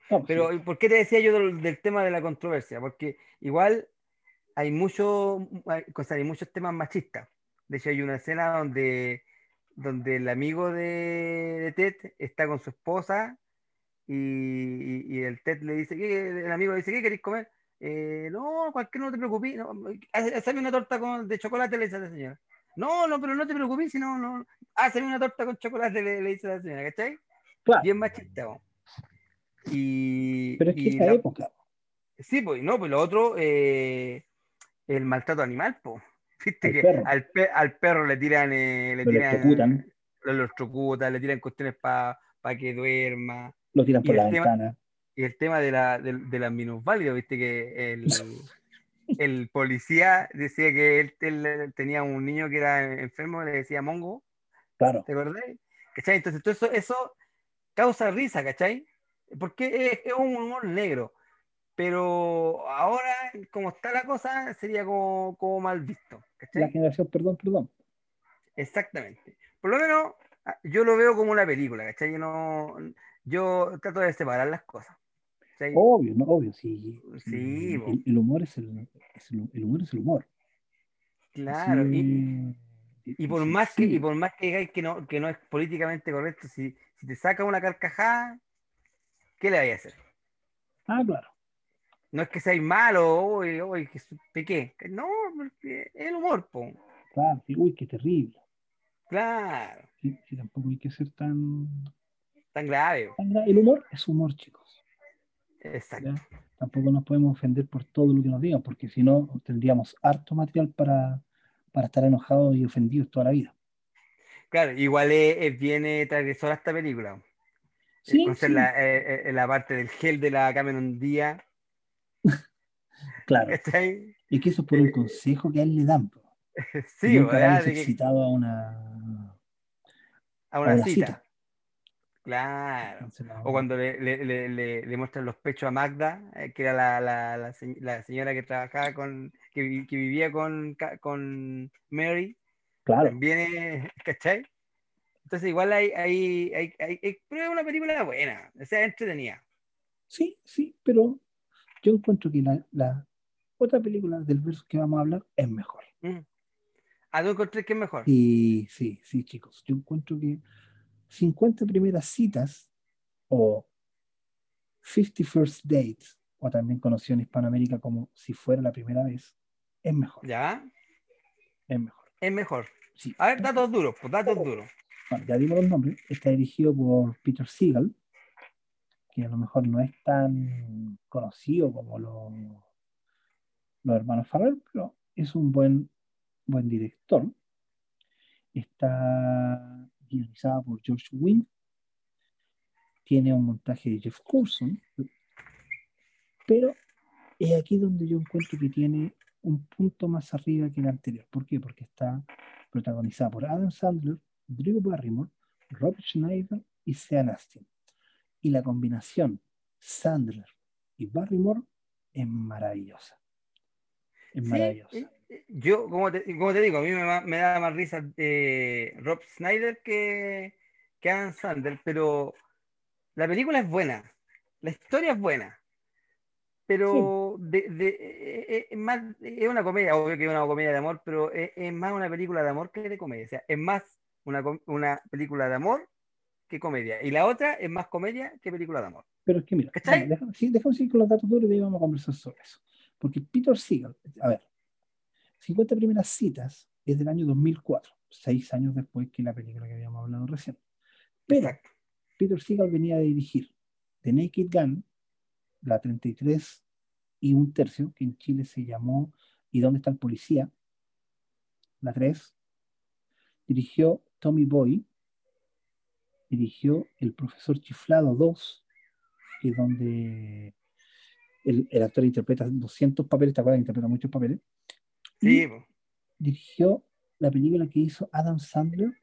No, Pero sí. ¿por qué te decía yo del, del tema de la controversia? Porque igual hay, mucho, hay, hay muchos temas machistas. De hecho, hay una escena donde, donde el amigo de, de Ted está con su esposa y, y- y el Ted le dice, ¿qué? el amigo le dice, ¿qué queréis comer? Eh, no, cualquier no te preocupes, no, haz- hazme una torta con, de chocolate, le dice la señora. No, no, pero no te preocupes, si no, no, hazme una torta con chocolate, le, le dice la señora, ¿cachai? Claro. Bien machista. Y, Pero es que esa la- época, Sí, pues, no, pues lo otro, eh, el maltrato animal, pues. Viste que perro. al, pe- al perro le tiran, eh, le tiran, lo electrocutan, le tiran cuestiones para que duerma. lo tiran y por la tema- ventana. Y el tema de, la, de, de las minusválidas, viste que el, el policía decía que él, él tenía un niño que era enfermo, le decía mongo, Claro. ¿te acordás? ¿Cachai? Entonces todo eso, eso causa risa, ¿cachai? Porque es, un humor negro. Pero ahora, como está la cosa, sería como, como mal visto. La ¿cachai? generación, perdón, perdón. Exactamente. Por lo menos ah, yo lo veo como una película, ¿cachai? Yo, no, yo trato de separar las cosas. ¿cachai? Obvio, ¿no? Obvio, sí. Sí, el, el- el humor es el, es el, el humor es el humor. Claro. Y, Sí, y por sí, más que, sí. y por más que digáis que no, que no es políticamente correcto, si, si te saca una carcajada, ¿qué le vais a hacer? Ah, claro. No es que seáis malo, uy, uy, que pequé. No, porque es el humor, po. Claro, uy, qué terrible. Claro, Sí, sí, tampoco hay que ser tan, tan grave. tan El humor es humor, chicos. Exacto. ¿ya? Tampoco nos podemos ofender por todo lo que nos digan, porque si no, tendríamos harto material para, para estar enojados y ofendidos toda la vida. Claro, igual es, es bien eh, transgresora esta película. Sí, Con ser sí, la, eh, eh, la parte del gel de la Cameron Díaz. claro. ¿cachai? Y que eso es por un Eh, consejo que a él le dan. po. Sí, Nunca ¿verdad? De que- a una, a a una una cita. cita. Claro. O cuando le, le, le, le- muestran los pechos a Magda, eh, que era la, la, la, la señora que trabajaba con, que, que vivía con, con Mary, Claro, también es, ¿cachai? Entonces igual hay, hay, hay, hay- pero es una película buena, o sea, entretenida. sí, sí, pero yo encuentro que la, la otra película del verso que vamos a hablar es mejor. Mm. ¿A tú encontré que es mejor? Sí, sí, sí, chicos. Yo encuentro que 50 primeras citas o 50 First Dates, o también conocido en Hispanoamérica como si fuera la primera vez, es mejor. ¿Ya? Es mejor. Es mejor. Sí. A ver, datos duros, pues datos duros. Bueno, ya dimos los nombres. Está dirigido por Peter Seagal, que a lo mejor no es tan conocido como los, los hermanos Farrell, pero es un buen, buen director. Está guionizada por George Wynn. Tiene un montaje de Jeff Coulson. Pero es aquí donde yo encuentro que tiene un punto más arriba que el anterior. ¿Por qué? Porque está protagonizada por Adam Sandler, Drew Barrymore, Rob Schneider y Sean Astin. Y la combinación Sandler y Barrymore es maravillosa. Es Sí, maravillosa. eh, eh, yo, como te, como te digo, a mí me, da más risa eh, Rob Snyder que, que Adam Sandler, pero la película es buena, la historia es buena, pero de, de- eh, eh, es más, es una comedia, obvio que es una comedia de amor, pero es, es más una película de amor que de comedia, o sea, es más una, película de amor que comedia, y la otra es más comedia que película de amor. Pero es que mira, bueno, déjame, sí, déjame seguir con los datos duros y ahí vamos a conversar sobre eso. Porque Peter Seagal, a ver, 50 primeras citas es del año 2004, seis años después que la película que habíamos hablado recién. Pero Exacto. Peter Seagal venía de dirigir The Naked Gun, la 33 y un tercio, que en Chile se llamó ¿Y dónde está el policía? La 3. Dirigió Tommy Boy. Dirigió El profesor chiflado 2, que es donde el, el actor interpreta 200 papeles, ¿te acuerdas? Interpreta muchos papeles. Sí, dirigió la película que hizo Adam Sandler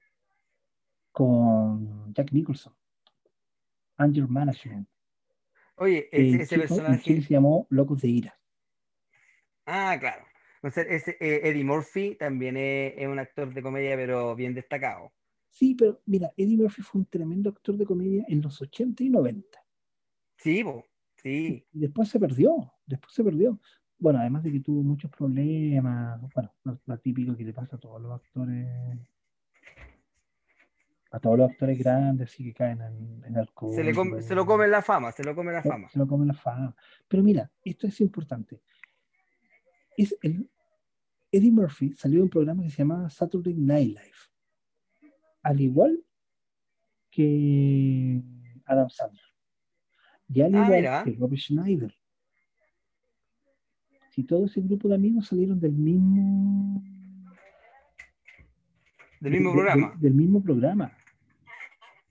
con Jack Nicholson, Anger Management. Oye, ese, ese personaje. se llamó Locos de Ira. Ah, claro. Entonces, ese, eh, Eddie Murphy también es, es un actor de comedia, pero bien destacado. Sí, pero mira, Eddie Murphy fue un tremendo actor de comedia en los 80 y 90. Sí, po, sí. Y después se perdió, después se perdió. Bueno, además de que tuvo muchos problemas, bueno, lo, lo típico que le pasa a todos los actores, a todos los actores grandes, así que caen en, en alcohol. Se, le come, se lo come la fama, se lo come la fama. se lo come la fama. Pero mira, esto es importante. Es el, Eddie Murphy salió de un programa que se llamaba Saturday Night Live. Al igual que Adam Sandler. Y al Ah, igual mira. que Rob Schneider. Si todo ese grupo de amigos salieron del mismo Del mismo de- de- programa. del mismo programa.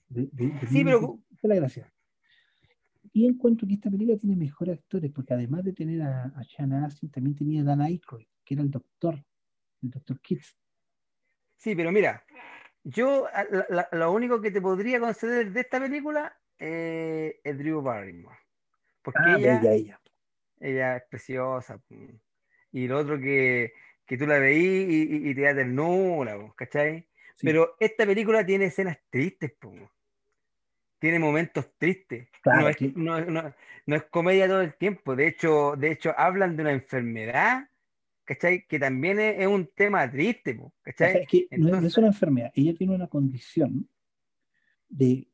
De- Sí, pero- la gracia. Y encuentro que esta película tiene mejores actores, porque además de tener a, a Astin, también tenía a Dan Aykroyd, que era el doctor, el doctor Kitts. Sí, pero mira, yo a- la- la- lo único que te podría conceder de esta película eh, es Drew Barrymore. Porque Ah, ella, bella ella. ella es preciosa. Y lo otro que, que tú la veís y, y- y te da ternura, ¿cachai? Sí, Pero esta película tiene escenas tristes, po. Tiene momentos tristes. Claro, no, es, que- no, no- no es comedia todo el tiempo. De hecho, de hecho, hablan de una enfermedad, ¿cachai? Que también es, es un tema triste, po, o sea, ¿cachai? es que no es- no es Entonces- una enfermedad, ella tiene una condición de.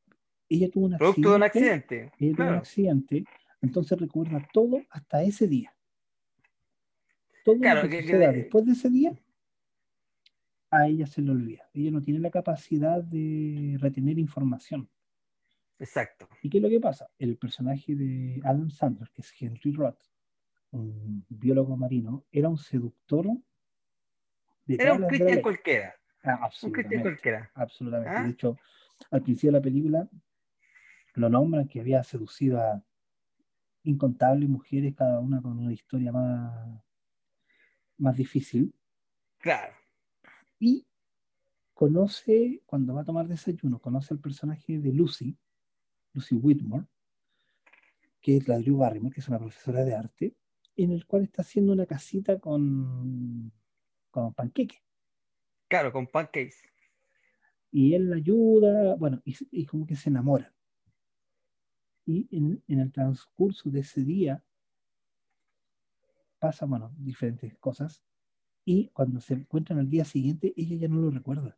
Ella tuvo un Producto de un accidente. accidente. Ella tuvo un Claro. accidente, entonces recuerda todo hasta ese día. Todo Claro, lo que, que- que después de ese día, a ella se le olvida. Ella no tiene la capacidad de retener información. Exacto. ¿Y qué es lo que pasa? El personaje de Adam Sandler, que es Henry Roth, un biólogo marino, era un seductor de Era un Cristian cualquiera. Ah, Un Cristian cualquiera. Absolutamente. ¿Ah? De hecho, al principio de la película lo nombran que había seducido a incontables mujeres, cada una con una historia más, más difícil. Claro. Y conoce, cuando va a tomar desayuno, conoce al personaje de Lucy, Lucy Whitmore, que es la Drew Barrymore, que es una profesora de arte, en el cual está haciendo una casita con, con panqueque. Claro, con pancakes. y él la ayuda, bueno, y, y como que se enamora. Y en, en el transcurso de ese día pasan, bueno, diferentes cosas, y cuando se encuentran al día siguiente, ella ya no lo recuerda.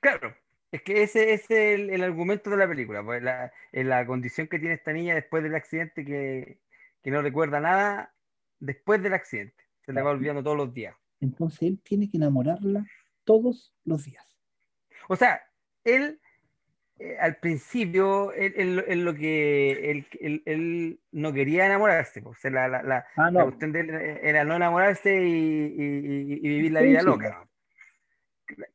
Claro, es que ese es el, el argumento de la película, pues la, en la condición que tiene esta niña después del accidente que, que no recuerda nada después del accidente, se le va olvidando todos los días. Entonces él tiene que enamorarla todos los días. O sea, él eh, al principio, él, él- él lo que él, él- él no quería enamorarse, pues, la, la, la- Ah, la cuestión de él era no enamorarse y, y- y- y vivir la Sí, vida sí. loca.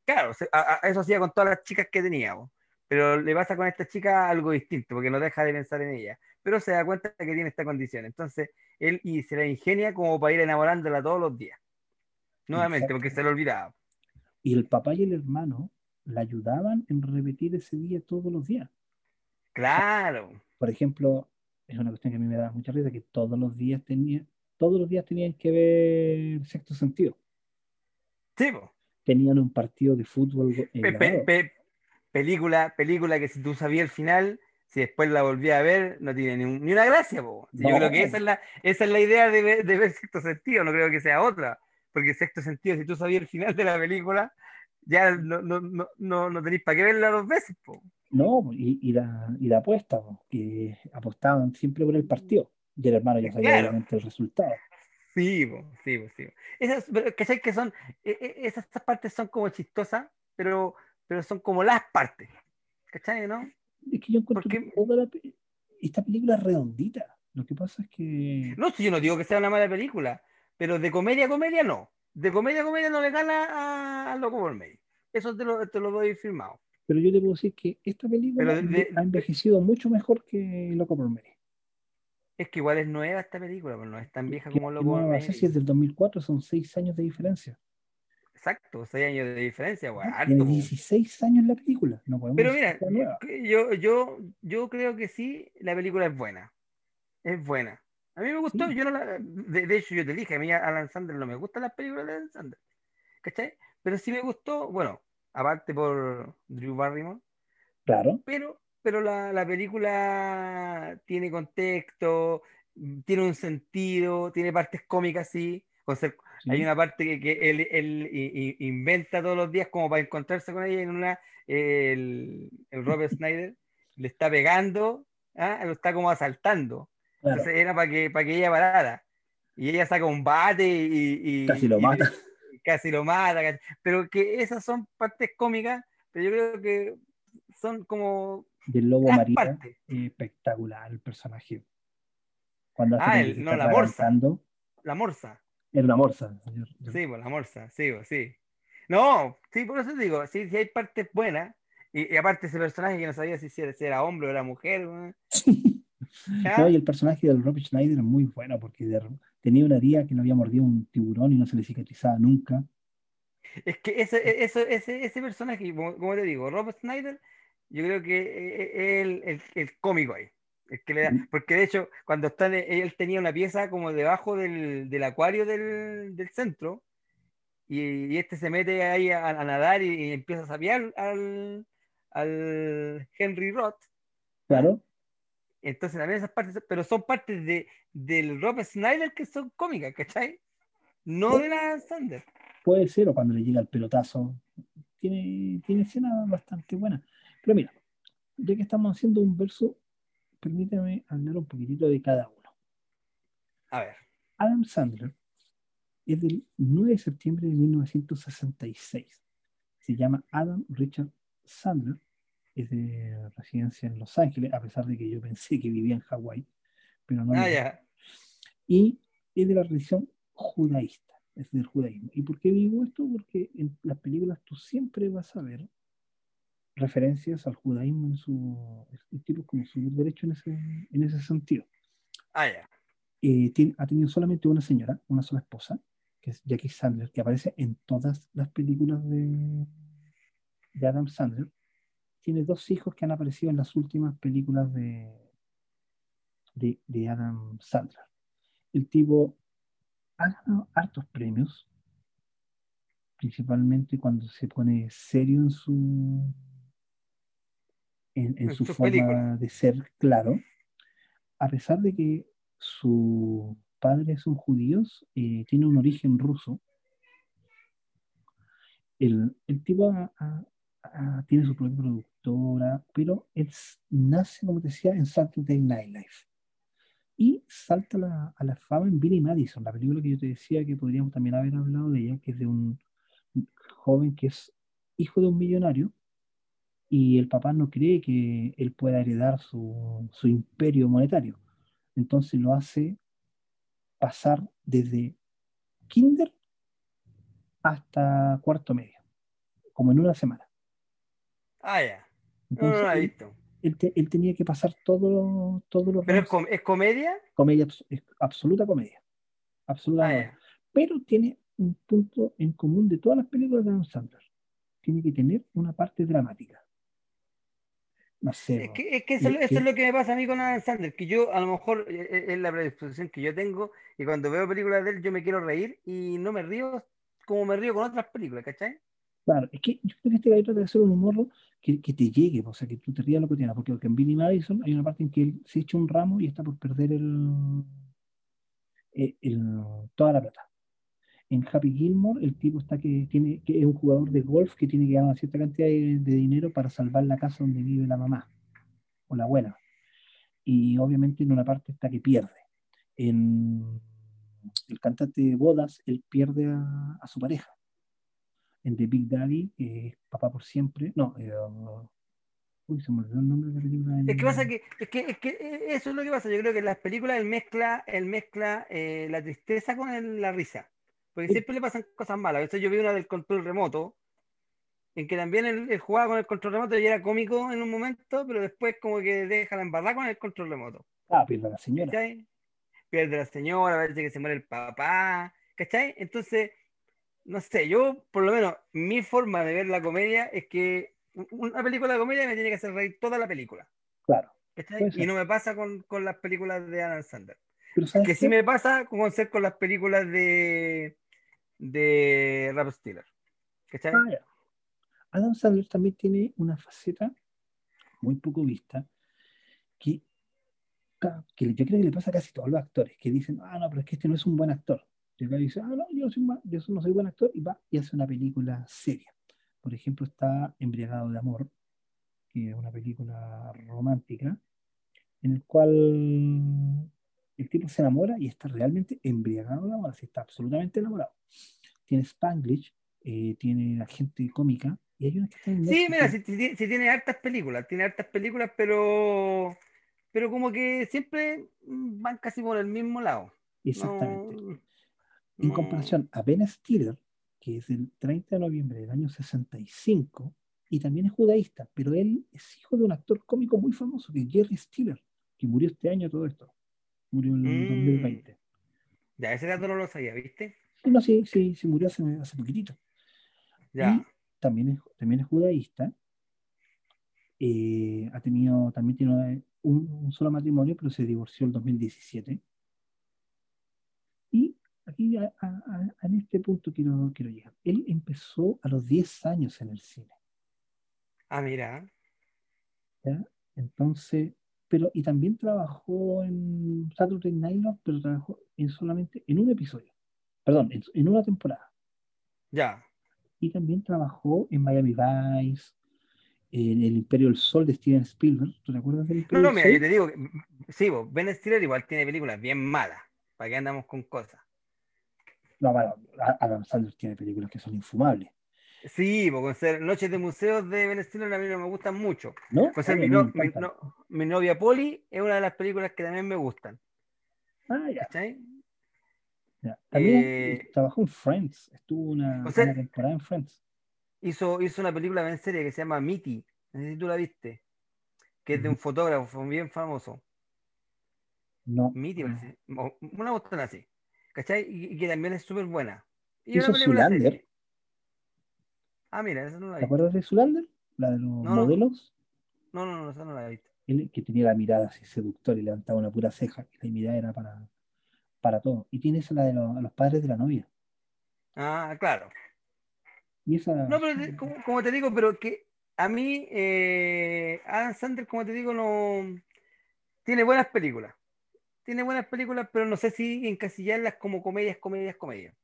Claro, se- a- a- eso hacía con todas las chicas que tenía, po. pero le pasa con esta chica algo distinto, porque no deja de pensar en ella, pero se da cuenta que tiene esta condición. Entonces, él y se la ingenia como para ir enamorándola todos los días. Nuevamente, Exacto. porque se le olvidaba. Y el papá y el hermano la ayudaban en repetir ese día todos los días. Claro. Por ejemplo, es una cuestión que a mí me da mucha risa, que todos los días tenía, todos los días tenían que ver sexto sentido. Sí, po. Tenían un partido de fútbol eh, Pe- pe- pe- película, película que si tú sabías el final, si después la volvías a ver, no tiene ni, un- ni una gracia, po. Yo No. creo que esa es la, esa es la idea de ver, de ver sexto sentido, no creo que sea otra. Porque sexto sentido, si tú sabías el final de la película, ya no, no, no, no, no tenéis para qué verla dos veces, po. No, y, y la, y la apuesta, po, que apostaban siempre por el partido. Y el hermano ya sabía Claro. obviamente el resultado. Sí, po, sí, po, sí. Esas, pero, ¿cachai? que son, e- e- esas partes son como chistosas, pero, pero son como las partes. ¿Cachai, no? Es que yo encuentro Porque- que toda la pe- esta película es redondita. Lo que pasa es que No, si yo no digo que sea una mala película, pero de comedia a comedia no. De comedia a comedia no le gana a, Loco por Medio. Eso te lo, te lo doy firmado. Pero yo le puedo decir que esta película de- ha envejecido mucho mejor que Loco por Mary. Es que igual es nueva esta película, pero no es tan vieja como por no Medio. sé si es del 2004, son 6 años de diferencia. Exacto, seis años de diferencia, weón, harto, Tiene po. 16 años la película. No podemos Pero mira, yo, yo, yo creo que sí, la película es buena. Es buena. A mí me gustó, Sí. yo no la, de, de hecho yo te dije, a mí Alan Sandler no me gustan las películas de Alan Sandler. ¿Cachai? Pero sí me gustó, bueno, aparte por Drew Barrymore, Claro. pero, pero la, la película tiene contexto, tiene un sentido, tiene partes cómicas, sí. O sea, sí. hay una parte que, que él, él inventa todos los días como para encontrarse con ella en una, el, el Robert Snyder le está pegando, ¿ah? lo está como asaltando. Claro. Entonces era para que, para que ella parara. Y ella saca un bate y, y- Casi lo y- mata. y casi lo mata. Pero que esas son partes cómicas, pero yo creo que son como Y el lobo marino, espectacular el personaje. Cuando hace Ah, el- no, la morsa. La morsa. Era una morsa. señor. Sí, pues la morsa, sí, pues, sí. No, sí, por eso digo, sí, sí hay partes buenas. Y, y aparte ese personaje que no sabía si era, si era hombre o era mujer. weón. ¿Ya? No, y el personaje del Rob Schneider es muy bueno porque de- tenía una herida que lo había mordido un tiburón y no se le cicatrizaba nunca. Es que ese, e- eso, ese, ese personaje, como, como te digo, Robert Snyder, yo creo que e- e- es el, el, el cómico ahí. El que le da- porque de hecho, cuando está en- él tenía una pieza como debajo del, del acuario del, del centro, y, y este se mete ahí a, a nadar y, y empieza a sapear al, al Henry Roth. Claro, Entonces también esas partes, pero son partes de, del Rob Snyder que son cómicas, ¿cachai? No de la Sander. puede ser, o cuando le llega el pelotazo. Tiene, tiene escenas bastante buenas. Pero mira, ya que estamos haciendo un verso, permítame hablar un poquitito de cada uno. A ver. Adam Sandler es del 9 de septiembre de 1966. Se llama Adam Richard Sandler. Es de residencia en Los Ángeles, a pesar de que yo pensé que vivía en Hawái. Pero no. Ah, ya. Y es de la religión judaísta, es del judaísmo. ¿Y por qué digo esto? Porque en las películas tú siempre vas a ver referencias al judaísmo en su tipo como su derecho en ese, en ese sentido. Ah, ya. Eh, tiene- ha tenido solamente una señora, una sola esposa, que es Jackie Sandler, que aparece en todas las películas de, de Adam Sandler. Tiene dos hijos que han aparecido en las últimas películas de, de, de Adam Sandler. El tipo ha ganado hartos premios, principalmente cuando se pone serio en su, en, en su sus forma películas. de ser, claro, a pesar de que su padre son judíos, eh, tiene un origen ruso, el, el tipo a- a- a- tiene su propia productora, pero él s- nace, como te decía, en Saturday Night Live. Y salta la, a la fama en Billy Madison, la película que yo te decía que podríamos también haber hablado de ella, que es de un joven que es hijo de un millonario y el papá no cree que él pueda heredar su, su imperio monetario. Entonces lo hace pasar desde kinder hasta cuarto medio, como en una semana. Ah, ya. No, Entonces, no la he él, visto. él te- él tenía que pasar todo, todos los ¿Pero es, comedia? comedia, es absoluta comedia, absoluta Ah, comedia. Pero tiene un punto en común de todas las películas de Adam Sandler. Tiene que tener una parte dramática. No sé, Es que, es que eso, es lo que me pasa a mí con Adam Sandler, que yo a lo mejor eh, eh, es la predisposición que yo tengo y cuando veo películas de él yo me quiero reír y no me río como me río con otras películas, ¿cachai? Claro, es que yo creo que este gallo trata de hacer un humor que, que te llegue, o sea, que tú te rías lo cotidiano, porque, porque en Billy Madison hay una parte en que él se echa un ramo y está por perder el, el- el- toda la plata. En Happy Gilmore, el tipo está que tiene, que es un jugador de golf que tiene que ganar una cierta cantidad de, de dinero para salvar la casa donde vive la mamá o la abuela. Y obviamente en una parte está que pierde. En el cantante de bodas, él pierde a, a su pareja. En The Big Daddy, eh, Papá por siempre. No, eh, uy, se me olvidó el nombre de la película. Es que pasa que, es que, es que eh, eso es lo que pasa. Yo creo que en las películas él mezcla, él mezcla eh, la tristeza con el- la risa. Porque siempre le pasan cosas malas. A veces yo vi una del control remoto, en que también él, él jugaba con el control remoto y era cómico en un momento, pero después como que deja la embarrada con el control remoto. Ah, pierde a la señora. ¿Cachai? Pierde a la señora, parece que se muere el papá. ¿Cachai? Entonces, no sé, yo por lo menos mi forma de ver la comedia es que una película de comedia me tiene que hacer reír toda la película. Claro. ¿cachai? Y no me pasa con, con las películas de Adam Sandler. Pero ¿sabes Que qué? sí me pasa con ser con las películas de, de Rap Steeler. ¿Cachai? Ah, ya. Adam Sandler también tiene una faceta muy poco vista que, que yo creo que le pasa a casi todos los actores que dicen, ah, no, pero es que este no es un buen actor. Y gallo dice, ah, no, yo no soy, ma- yo no soy buen actor y va y hace una película seria. Por ejemplo, está Embriagado de Amor, que es una película romántica, en el cual el tipo se enamora y está realmente embriagado de amor, así está absolutamente enamorado. Tiene Spanglish, eh, tiene la gente cómica, y hay unas que en Sí, mira, si, si- si tiene hartas películas, tiene hartas películas, pero, pero como que siempre van casi por el mismo lado. Exactamente. No, En no- comparación a Ben Stiller, que es del 30 de noviembre del año 65, y también es judaísta, pero él es hijo de un actor cómico muy famoso, que es Jerry Stiller, que murió este año todo esto. Murió en el Mm. 2020. Ya, ese dato no lo sabía, ¿viste? Sí, no, sí, sí, sí, murió hace, hace poquitito. Ya. Y también es, también es judaísta. Eh, ha tenido, también tiene un, un solo matrimonio, pero se divorció en 2017. Y aquí, a- a- a- en este punto quiero, quiero llegar. Él empezó a los 10 años en el cine. Ah, mira. ¿ya? Entonces, pero, y también trabajó en Saturday Night Live, pero trabajó en solamente en un episodio. Perdón, en, en una temporada. Ya. y también trabajó en Miami Vice, en El Imperio del Sol de Steven Spielberg. ¿Tú te acuerdas del No, Imperio no, del mira, yo Sol? te digo, que, sí, vos, Ben Stiller igual tiene películas bien malas. ¿Para qué andamos con cosas? No, bueno, Adam Sandler tiene películas que son infumables, Sí, porque Noches de Museos de Stiller a mí no me gustan mucho. ¿no? Ay, mi, no- no- novia Polly es una de las películas que también me gustan. Ah, ya, ¿Cachai? ya. También Eh, trabajó en Friends, estuvo una, o sea- una temporada en Friends. Hizo, hizo una película bien seria que se llama Mitty. No sé si tú la viste. Que es de un Ujú. fotógrafo bien famoso. No. Mitty, no. Una cuestión así. ¿Cachai? Y, y que también es súper buena. Y Hizo seria. Ah, mira, esa no la ¿Te he visto. acuerdas de Zulander? La de los No, modelos. No, no, no, esa no la he visto. Él que tenía la mirada así seductora y levantaba una pura ceja, y la mirada era para, para todo. Y tiene esa la de los, los padres de la novia. Ah, claro. Y esa, No, pero te- como, como te digo, pero que a mí, eh, Adam Sandler, como te digo, no tiene buenas películas. Tiene buenas películas, pero no sé si encasillarlas como comedias, comedias, comedias.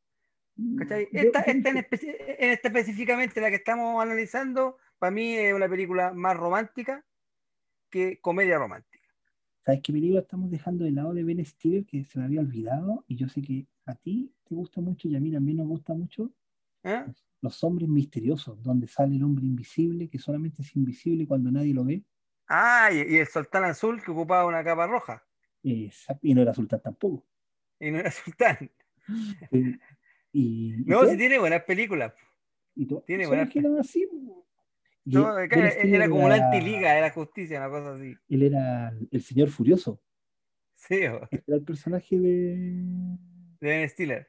¿Cachai? Yo- Esta, esta en, dije- especi- en esta específicamente la que estamos analizando, para mí es una película más romántica que comedia romántica. ¿Sabes qué película estamos dejando de lado de Ben Stiller que se me había olvidado? Y yo sé que a ti te gusta mucho y a mí también nos gusta mucho. ¿eh? Los hombres misteriosos, donde sale el hombre invisible, que solamente es invisible cuando nadie lo ve. Ah, y, y el Sultán Azul que ocupaba una capa roja. Exacto, y no era Sultán tampoco. Y no era Sultán. Y, No, si tiene buenas películas. y todo- tiene solo buena- que era así. po. Y No, Ben era, era como la era- antiliga de la justicia, una cosa así. Él era el señor furioso. Sí, o- Este era el personaje de, de Ben Stiller.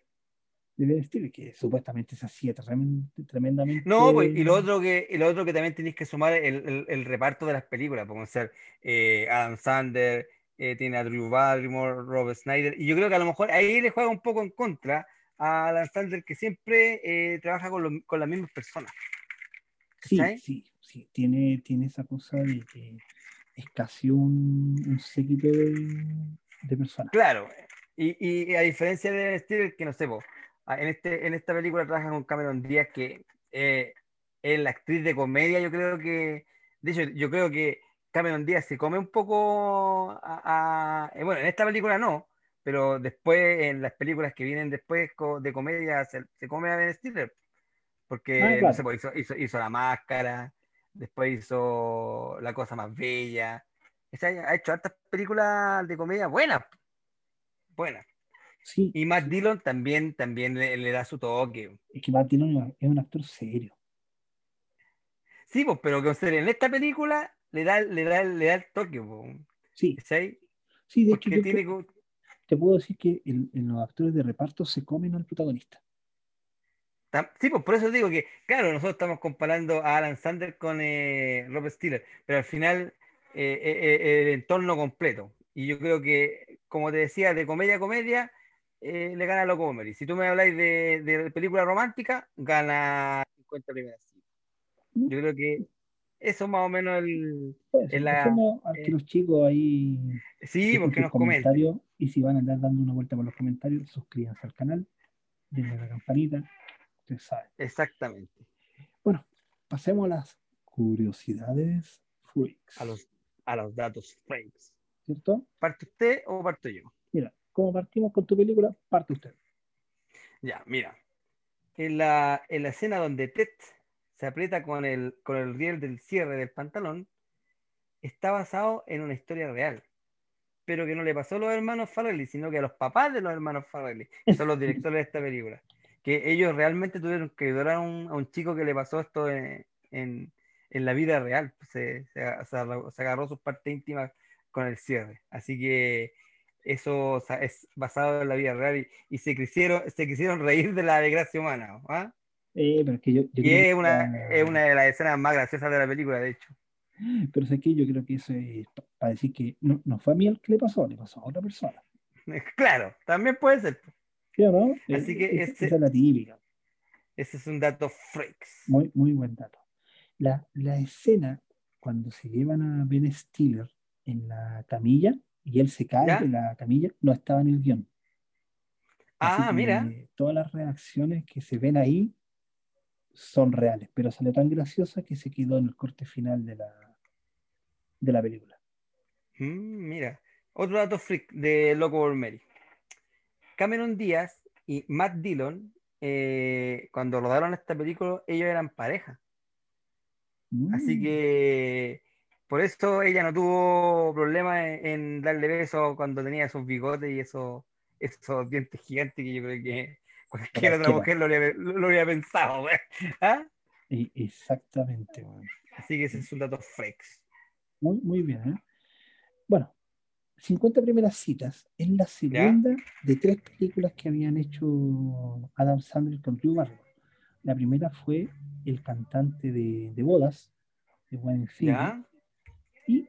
de Ben Stiller, que supuestamente se hacía tremen- tremendamente. No, pues, y lo otro que, y lo otro que también tenéis que sumar el, el- el reparto de las películas, como ser eh, Adam Sandler, eh, tiene a Drew Barrymore, Robert Snyder, y yo creo que a lo mejor ahí le juega un poco en contra a Adam Sandler, que siempre eh, trabaja con, lo- con las mismas personas. Sí, sí, sí, tiene, tiene esa cosa de que es casi un, un séquito de, de personas. Claro, y, y a diferencia de Ben Stiller, que no sé, ah, en, este, en esta película trabaja con Cameron Díaz, que eh, es la actriz de comedia, yo creo que, de hecho, yo creo que Cameron Díaz se come un poco a, a- eh, bueno, en esta película no, pero después en las películas que vienen después de comedia se, se come a Ben Stiller, porque, Ah, no claro. sé, po, hizo, hizo, hizo La Máscara, después hizo La Cosa Más Bella, o sea, ha hecho hartas películas de comedia buenas, buenas. Sí, Y Matt Dillon también, también le, le da su toque. es que Matt Dillon es un actor serio. Sí, pues, pero que o sea, en esta película le da, le da, le da el toque, po, Sí, sí, de hecho, Porque tiene creo- te puedo decir que en los actores de reparto se comen al protagonista. Sí, pues por eso digo que, claro, nosotros estamos comparando a Alan Sandler con eh, Robert Stiller, pero al final eh, eh, eh, el entorno completo. Y yo creo que, como te decía, de comedia a comedia, le gana Loco Comedy. Si tú me habláis de, de película romántica, gana 50 primeras citas. Yo creo que eso más o menos el... Pues, la- dejemos a que eh, los chicos ahí Sí, porque nos comenten. comentarios y si van a andar dando una vuelta por los comentarios, suscríbanse al canal, denle a la campanita, ustedes saben. Exactamente. Bueno, pasemos a las curiosidades freaks, A los, a los datos frames. ¿cierto? ¿Parte usted o parto yo? Mira, como partimos con tu película, parte usted. Ya, mira. En la, en la escena donde Ted se aprieta con el, con el riel del cierre del pantalón, está basado en una historia real. Pero que no le pasó a los hermanos Farrelly, sino que a los papás de los hermanos Farrelly, que son los directores de esta película. Que ellos realmente tuvieron que ayudar a un, chico que le pasó esto en, en- en la vida real. Se, se, se agarró, sus partes íntimas con el cierre. Así que eso es basado en la vida real y, y se, quisieron, se quisieron reír de la desgracia humana. ¿ah? Eh, pero es que yo, yo Y es una, es una de las escenas más graciosas de la película, de hecho. Pero sé que yo creo que eso es para decir que no, no fue a mí el que le pasó, le pasó a otra persona. Claro, también puede ser. ¿Sí o no? Así Eh, que es- ese- esa es la típica. Ese es un dato freaks. Muy, muy buen dato. La, la escena cuando se llevan a Ben Stiller en la camilla y él se cae ¿Ya? de la camilla, no estaba en el guion. Así Ah, mira. Todas las reacciones que se ven ahí son reales, pero salió tan graciosa que se quedó en el corte final de la, de la película. Mm, mira, otro dato freak de Loco por Mary. Cameron Díaz y Matt Dillon, eh, cuando rodaron esta película, ellos eran pareja. Así Mm. que por eso ella no tuvo problema en, en darle besos cuando tenía esos bigotes y esos, esos dientes gigantes que yo creo que cualquier otra mujer lo habría, lo habría pensado. güey. ¿Ah? E- Exactamente. Así que ese es un dato freaks. Muy, muy bien. ¿eh? Bueno, 50 primeras citas es la segunda de tres películas que habían hecho Adam Sandler con Drew Barrymore. La primera fue El cantante de, de bodas, de Wayne. ¿Ya? Y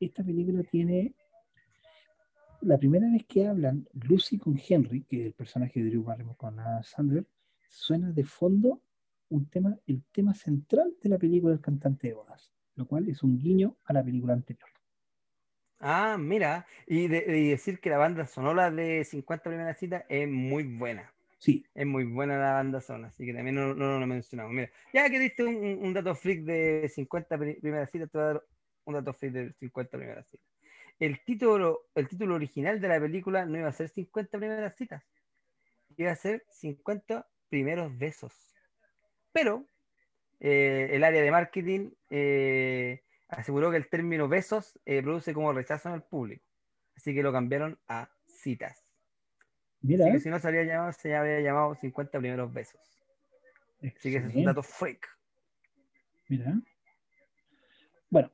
esta película tiene la primera vez que hablan Lucy con Henry, que es el personaje de Drew Barrymore con Adam Sandler, suena de fondo un tema, el tema central de la película El cantante de bodas, lo cual es un guiño a la película anterior. Ah, mira, y, de- y decir que la banda sonora de 50 primeras citas es muy buena. Sí, Es muy buena la banda sonora, así que también no, no lo mencionamos. Mira, ya que diste un, un- dato freak de 50 pri- primeras citas, te voy a dar un dato freak de 50 primeras citas. El título, el título original de la película no iba a ser 50 primeras citas, iba a ser 50 primeros besos. Pero eh, el área de marketing eh, aseguró que el término besos eh, produce como rechazo en el público, así que lo cambiaron a citas. mira, Así que si no se habría llamado, se habría llamado 50 primeros besos. Así que ese es un excelente, dato freak. mira. Bueno,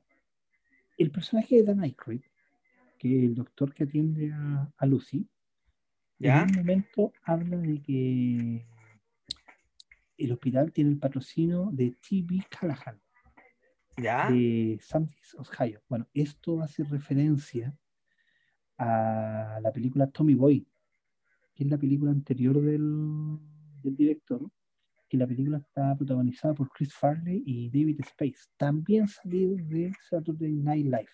el personaje de Dan Aykroyd, que es el doctor que atiende a, a Lucy, ¿Ya? en un momento habla de que el hospital tiene el patrocinio de T.B. Callahan, ¿Ya? de Sandys, Ohio. Bueno, esto hace referencia a la película Tommy Boy, que es la película anterior del, del director, que la película está protagonizada por Chris Farley y David Space, también salido de Saturday Night Live.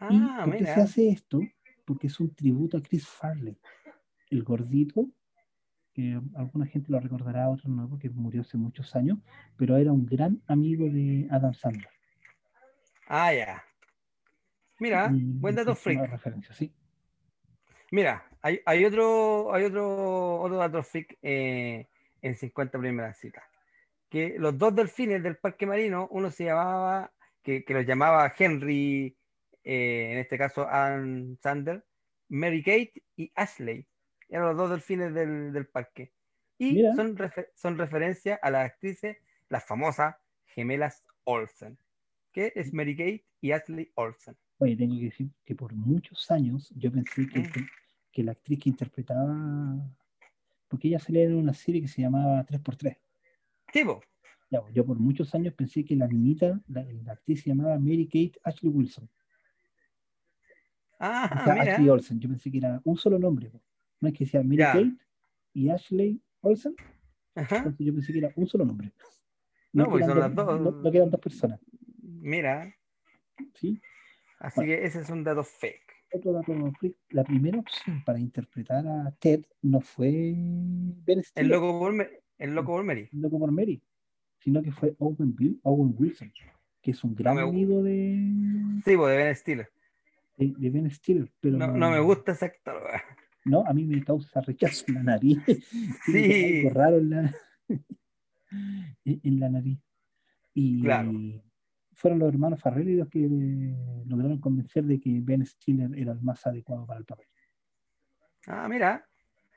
¿Y Ah, por qué se hace esto? Porque es un tributo a Chris Farley, el gordito, que alguna gente lo recordará, otros no, porque murió hace muchos años, pero era un gran amigo de Adam Sandler. Ah, ya. Mira, Y buen dato freak. referencia, sí. Mira, hay, hay otro, hay otro, otro dato freak eh, en 50 primeras citas. Que los dos delfines del parque marino, uno se llamaba, que, que los llamaba Henry, eh, en este caso Adam Sander, Mary Kate y Ashley. Eran los dos delfines del, del parque. Y Mira. son, refe- son referencia a las actrices, las famosas gemelas Olsen, que es Mary Kate y Ashley Olsen. Oye, tengo que decir que por muchos años yo pensé que, Mm. que- la actriz que interpretaba, porque ella salía en una serie que se llamaba 3x3. Sí. Ya, pues, yo por muchos años pensé que la niñita, la, la actriz se llamaba Mary Kate Ashley Wilson. Ah, O sea, mira. Ashley Olsen. Yo pensé que era un solo nombre. No es que decía Mary. Kate y Ashley Olsen. Ajá. Entonces yo pensé que era un solo nombre. No, que pues son las dos. No, no que eran dos personas. Mira, ¿sí? así Bueno. que ese es un dato fake. Otro dato freak, la primera opción para interpretar a Ted no fue Ben El Stiller, loco por, Me- el loco por Mary. el loco por Mary, sino que fue Owen, Bill- Owen Wilson, que es un gran me gu- amigo de, Sí, pues de Ben Stiller. De, de Ben Stiller, pero No, no me gusta ese actor. No, a mí me causa rechazo en la nariz. Sí. algo raro en la, en la nariz. Y Claro. fueron los hermanos Farrelly los que eh, lograron convencer de que Ben Stiller era el más adecuado para el papel. Ah, mira,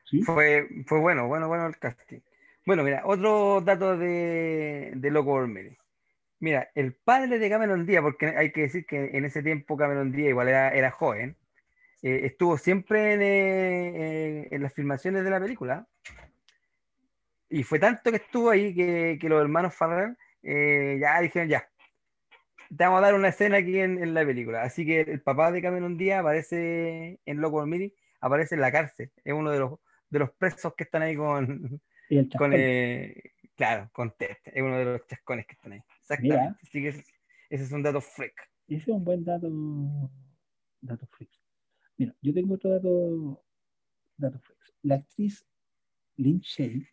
¿sí? fue, fue bueno, bueno, bueno el casting. Bueno, mira, otro dato de, de Loco por Mary. Mira, el padre de Cameron Díaz, porque hay que decir que en ese tiempo Cameron Díaz igual era, era joven, eh, estuvo siempre en, eh, eh, en las filmaciones de la película. Y fue tanto que estuvo ahí que, que los hermanos Farrell eh, ya dijeron, ya, te vamos a dar una escena aquí en, en la película. Así que el papá de Cameron Díaz aparece en Loco Mary, aparece en la cárcel. Es uno de los, de los presos que están ahí con, con claro, con Ted. Es uno de los chascones que están ahí. Exactamente. Así que ese, ese es un dato freak. Ese es un buen dato, dato freak. Mira, yo tengo otro dato, dato freak. La actriz Lynn Shay,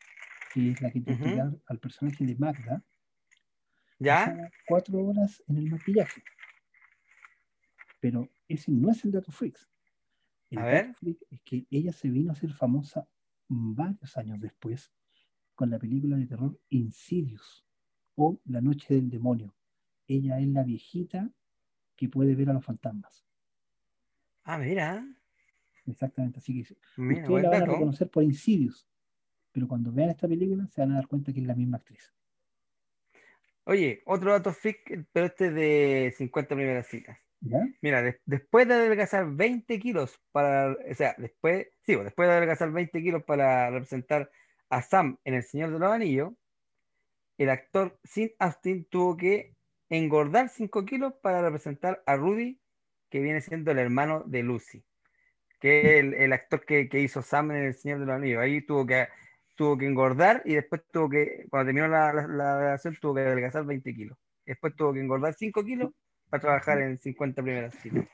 que es la que interpreta al personaje de Magda, ¿Ya? cuatro horas en el maquillaje. Pero ese no es el dato freak. El A dato ver. freak es que ella se vino a ser famosa varios años después con la película de terror Insidious o La Noche del Demonio. Ella es la viejita que puede ver a los fantasmas. Ah, mira. Exactamente, así que Mira, ustedes la van a reconocer por Insidious, pero cuando vean esta película se van a dar cuenta que es la misma actriz. Oye, otro dato freak, pero este es de 50 primeras citas. ¿Ya? Mira, de- después de adelgazar 20 kilos para, o sea, después, sí, pues, después de adelgazar 20 kilos para representar a Sam en El Señor de los Anillos, el actor Sin Austin tuvo que engordar 5 kilos para representar a Rudy, que viene siendo el hermano de Lucy, que es el, el actor que, que hizo Sam en El Señor de los Anillos. Ahí tuvo que, tuvo que engordar y después tuvo que, cuando terminó la, la, la relación, tuvo que adelgazar 20 kilos. Después tuvo que engordar 5 kilos para trabajar en 50 primeras citas.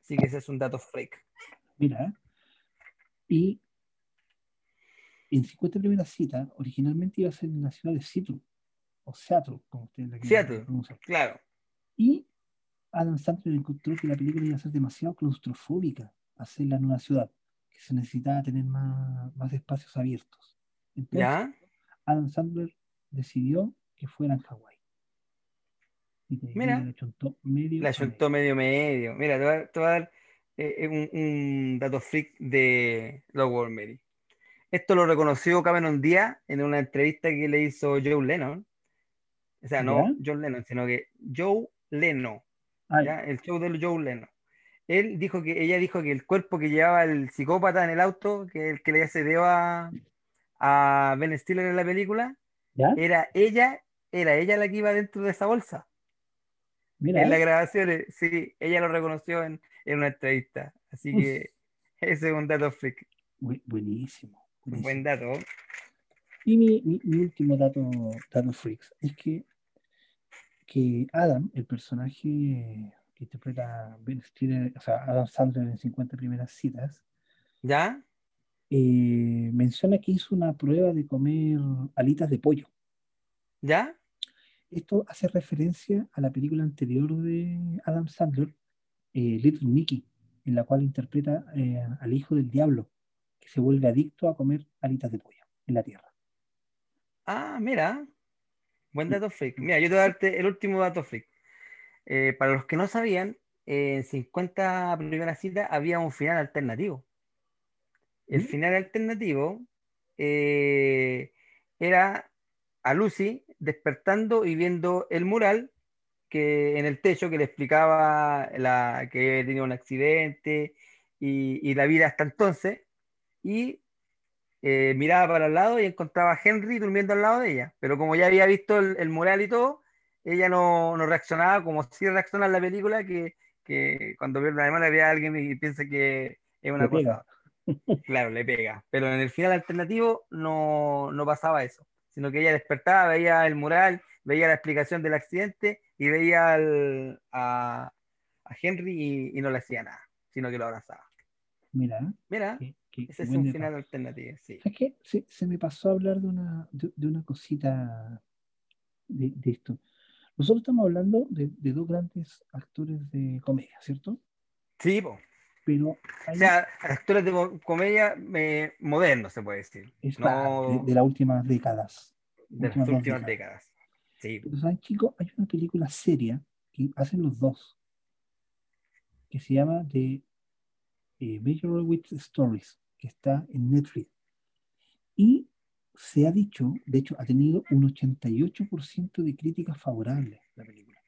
Así que ese es un dato freak. Mira. Y en 50 primeras citas, originalmente iba a ser en la ciudad de Seattle, o Seattle, como ustedes la Seattle, pronunciar. claro. Y Adam Sandler encontró que la película iba a ser demasiado claustrofóbica hacerla en una ciudad, que se necesitaba tener más, más espacios abiertos. Entonces, ¿Ya? Adam Sandler decidió que fuera en Hawái. Mira. le chuntó medio La chuntó medio medio. Mira, te voy a, te voy a dar eh, un, un dato freak de Lowell Mary. Esto lo reconoció Cameron Díaz en una entrevista que le hizo Joe Lennon. O sea, no. John Lennon, sino que Joe Leno, ¿ya? El show del Joe Leno. Él dijo que, ella dijo que el cuerpo que llevaba el psicópata en el auto, que el que le accedió a, a Ben Stiller en la película, era ella, era ella la que iba dentro de esa bolsa. Mira, En las grabaciones, sí, ella lo reconoció en, en una entrevista. Así que ese es un dato freak. bu- buenísimo. Un buen dato. Y mi, mi- mi último dato, dato freaks es que, que Adam, el personaje que interpreta Ben Stiller, o sea, Adam Sandler en 50 primeras citas, ¿Ya? eh, menciona que hizo una prueba de comer alitas de pollo. ¿Ya? Esto hace referencia a la película anterior de Adam Sandler, eh, Little Nicky, en la cual interpreta eh, al hijo del diablo, que se vuelve adicto a comer alitas de pollo en la tierra. Ah, mira. Buen dato freak. Mira, yo te voy a darte el último dato freak. Eh, para los que no sabían, en 50 primeras citas había un final alternativo. El ¿Mm? final alternativo eh, era a Lucy despertando y viendo el mural que en el techo que le explicaba la, que tenía un accidente y, y la vida hasta entonces. Y eh, miraba para el lado y encontraba a Henry durmiendo al lado de ella. Pero como ya había visto el, el mural y todo, ella no, no reaccionaba como si reacciona en la película, que, que cuando ve una demanda ve a alguien y piensa que es una cosa. Claro, le pega. Pero en el final alternativo no, no pasaba eso, sino que ella despertaba, veía el mural, veía la explicación del accidente y veía al- a, a Henry y, y no le hacía nada, sino que lo abrazaba. Mira, Mira, ese es un final alternativo, sí. ¿Sabes qué? Se, se me pasó a hablar de una, de, de una cosita de, de esto. Nosotros estamos hablando de, de dos grandes actores de comedia, ¿cierto? Sí, po. Pero O sea, actores de co- comedia eh, modernos, se puede decir. es No de, las últimas décadas. de las últimas dos últimas décadas. décadas. Sí. Pero ¿saben, chicos? Hay una película seria que hacen los dos, que se llama The eh, Major with Stories, que está en Netflix. Y se ha dicho, de hecho, ha tenido un 88% de críticas favorables la película.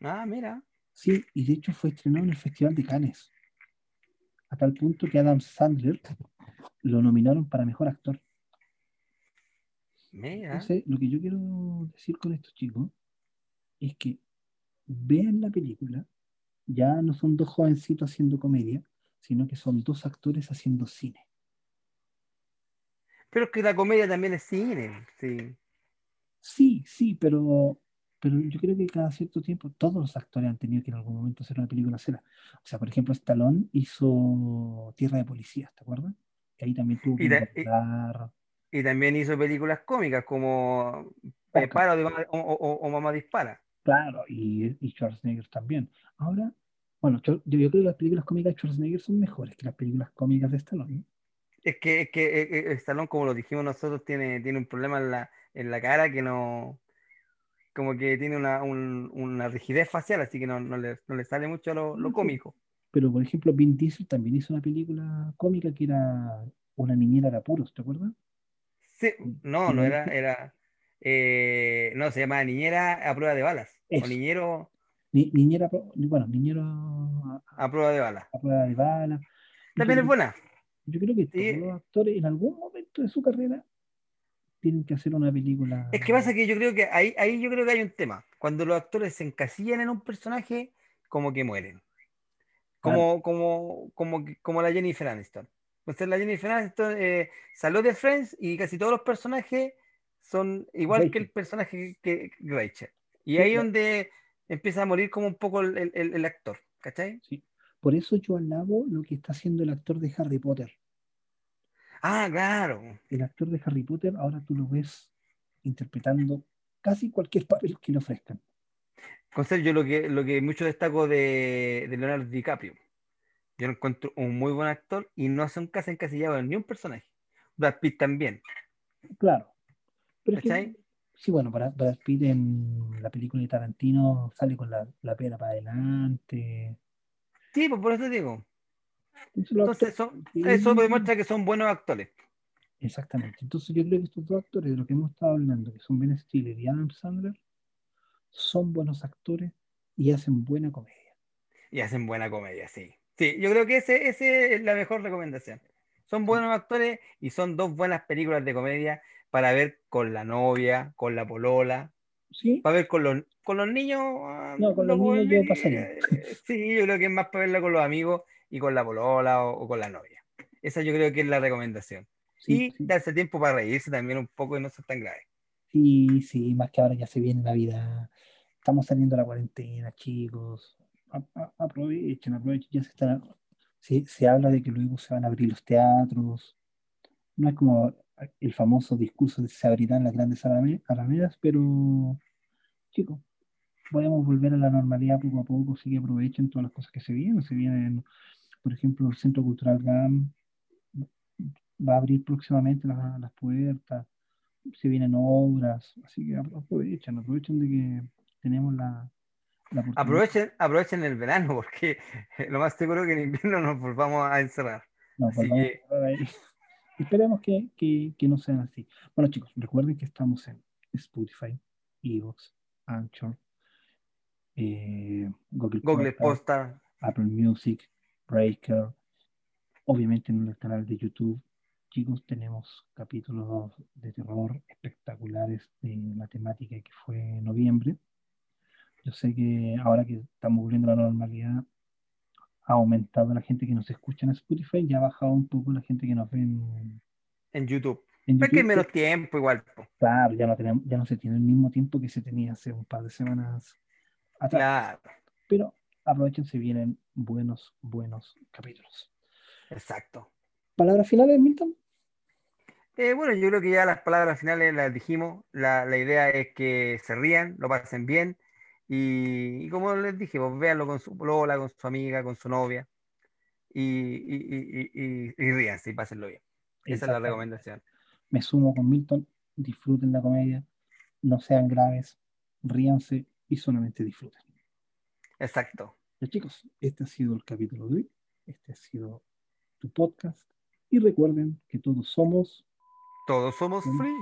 Ah, mira. Sí, y de hecho fue estrenado en el Festival de Cannes, a tal punto que Adam Sandler lo nominaron para mejor actor. Mira. Entonces, lo que yo quiero decir con estos chicos es que vean la película, ya no son dos jovencitos haciendo comedia, sino que son dos actores haciendo cine. Pero es que la comedia también es cine. Sí. Sí, sí, pero, pero yo creo que cada cierto tiempo todos los actores han tenido que en algún momento hacer una película seria. O sea, por ejemplo, Stallone hizo Tierra de Policías, ¿te acuerdas? Que ahí también tuvo que Y y- también hizo películas cómicas como Mamá- o, o- o Mamá Dispara. Claro, y, y Schwarzenegger también. Ahora, bueno, yo, yo creo que las películas cómicas de Schwarzenegger son mejores que las películas cómicas de Stallone. Es que, es que eh, eh, Stallone, como lo dijimos nosotros, tiene, tiene un problema en la, en la cara que no. Como que tiene una, un- una rigidez facial, así que no, no le, no le sale mucho lo, lo cómico. Pero, por ejemplo, Vin Diesel también hizo una película cómica que era Una niñera de apuros, ¿te acuerdas? Sí, no, no era, era. eh, no, se llamaba Niñera a prueba de balas. O. Niñero Ni- niñera, bueno, niñero a, a prueba de balas. a prueba de bala. También es buena. Yo creo que Sí. todos los actores en algún momento de su carrera tienen que hacer una película. Es que pasa que yo creo que ahí, ahí yo creo que hay un tema. Cuando los actores se encasillan en un personaje, como que mueren. Como, como, como, como la Jennifer Aniston. Entonces la Jennifer Aniston eh, salió de Friends y casi todos los personajes son igual que el personaje que que Rachel. Y Sí, ahí claro. donde empieza a morir como un poco el, el- el actor. ¿Cachai? Sí. Por eso yo alabo lo que está haciendo el actor de Harry Potter. Ah, claro. El actor de Harry Potter ahora tú lo ves interpretando casi cualquier papel que le ofrezcan. Con ser yo lo que, lo que mucho destaco de, de Leonardo DiCaprio. Yo lo encuentro un muy buen actor y no hace un caso encasillado en ni un personaje. Brad Pitt también. Claro. Pero es que- ¿Cachai? Sí, bueno, Brad, Brad Pitt en la película de Tarantino sale con la, la pera para adelante. Sí, pues por eso digo. Entonces, son- eso demuestra que son buenos actores. Exactamente. Entonces yo creo que estos dos actores de los que hemos estado hablando, que son Ben Stiller y Adam Sandler, son buenos actores y hacen buena comedia. Y hacen buena comedia, sí. Sí, yo creo que ese, ese es la mejor recomendación. Son buenos actores y son dos buenas películas de comedia para ver con la novia, con la polola, ¿Sí? para ver con los, con los niños. ah, No, con lo los niños yo pasaría. Sí, yo creo que es más para verla con los amigos y con la polola o, o con la novia. Esa yo creo que es la recomendación. Sí, y sí. darse tiempo para reírse también un poco y no ser tan grave. Sí, sí, más que ahora ya se viene Navidad. Estamos saliendo de la cuarentena, chicos. A- a- aprovechen, aprovechen. Ya se está, se, se habla de que luego se van a abrir los teatros. No es como el famoso discurso de se abrirán las grandes alame- alamedas, pero chicos, podemos volver a la normalidad poco a poco, así que aprovechen todas las cosas que se vienen. Se vienen, por ejemplo, el Centro Cultural GAM va a abrir próximamente las, las puertas se vienen obras, así que apro- aprovechen, aprovechen de que tenemos la. Aprovechen, aprovechen el verano porque lo más seguro que en invierno nos volvamos a encerrar. No, así que-. Esperemos que, que, que no sean así. Bueno, chicos, recuerden que estamos en Spotify, Evox, Anchor, eh, Google, Google Podcast, Posta, Apple Music, Breaker, obviamente en el canal de YouTube. Chicos, tenemos capítulos de terror espectaculares de la temática que fue noviembre. Yo sé que ahora que estamos volviendo a la normalidad, ha aumentado la gente que nos escucha en Spotify y ha bajado un poco la gente que nos ve en, en YouTube. en hay YouTube. menos tiempo igual. Claro, ya no, tenemos, ya no se tiene el mismo tiempo que se tenía hace un par de semanas atrás. Claro, Pero aprovechen, se vienen buenos, buenos capítulos. exacto. ¿Palabras finales, Milton? Eh, bueno, yo creo que ya las palabras finales las dijimos. La, la idea es que se rían, lo pasen bien. Y, y como les dije, pues véanlo con su lola, con su amiga, con su novia. Y, y, y, y, ríanse y pásenlo bien. Esa es la recomendación. Me sumo con Milton. Disfruten la comedia. No sean graves. Ríanse y solamente disfruten. Exacto. Ya, chicos, este ha sido el capítulo de hoy. Este ha sido tu podcast. Y recuerden que todos somos Todos somos free.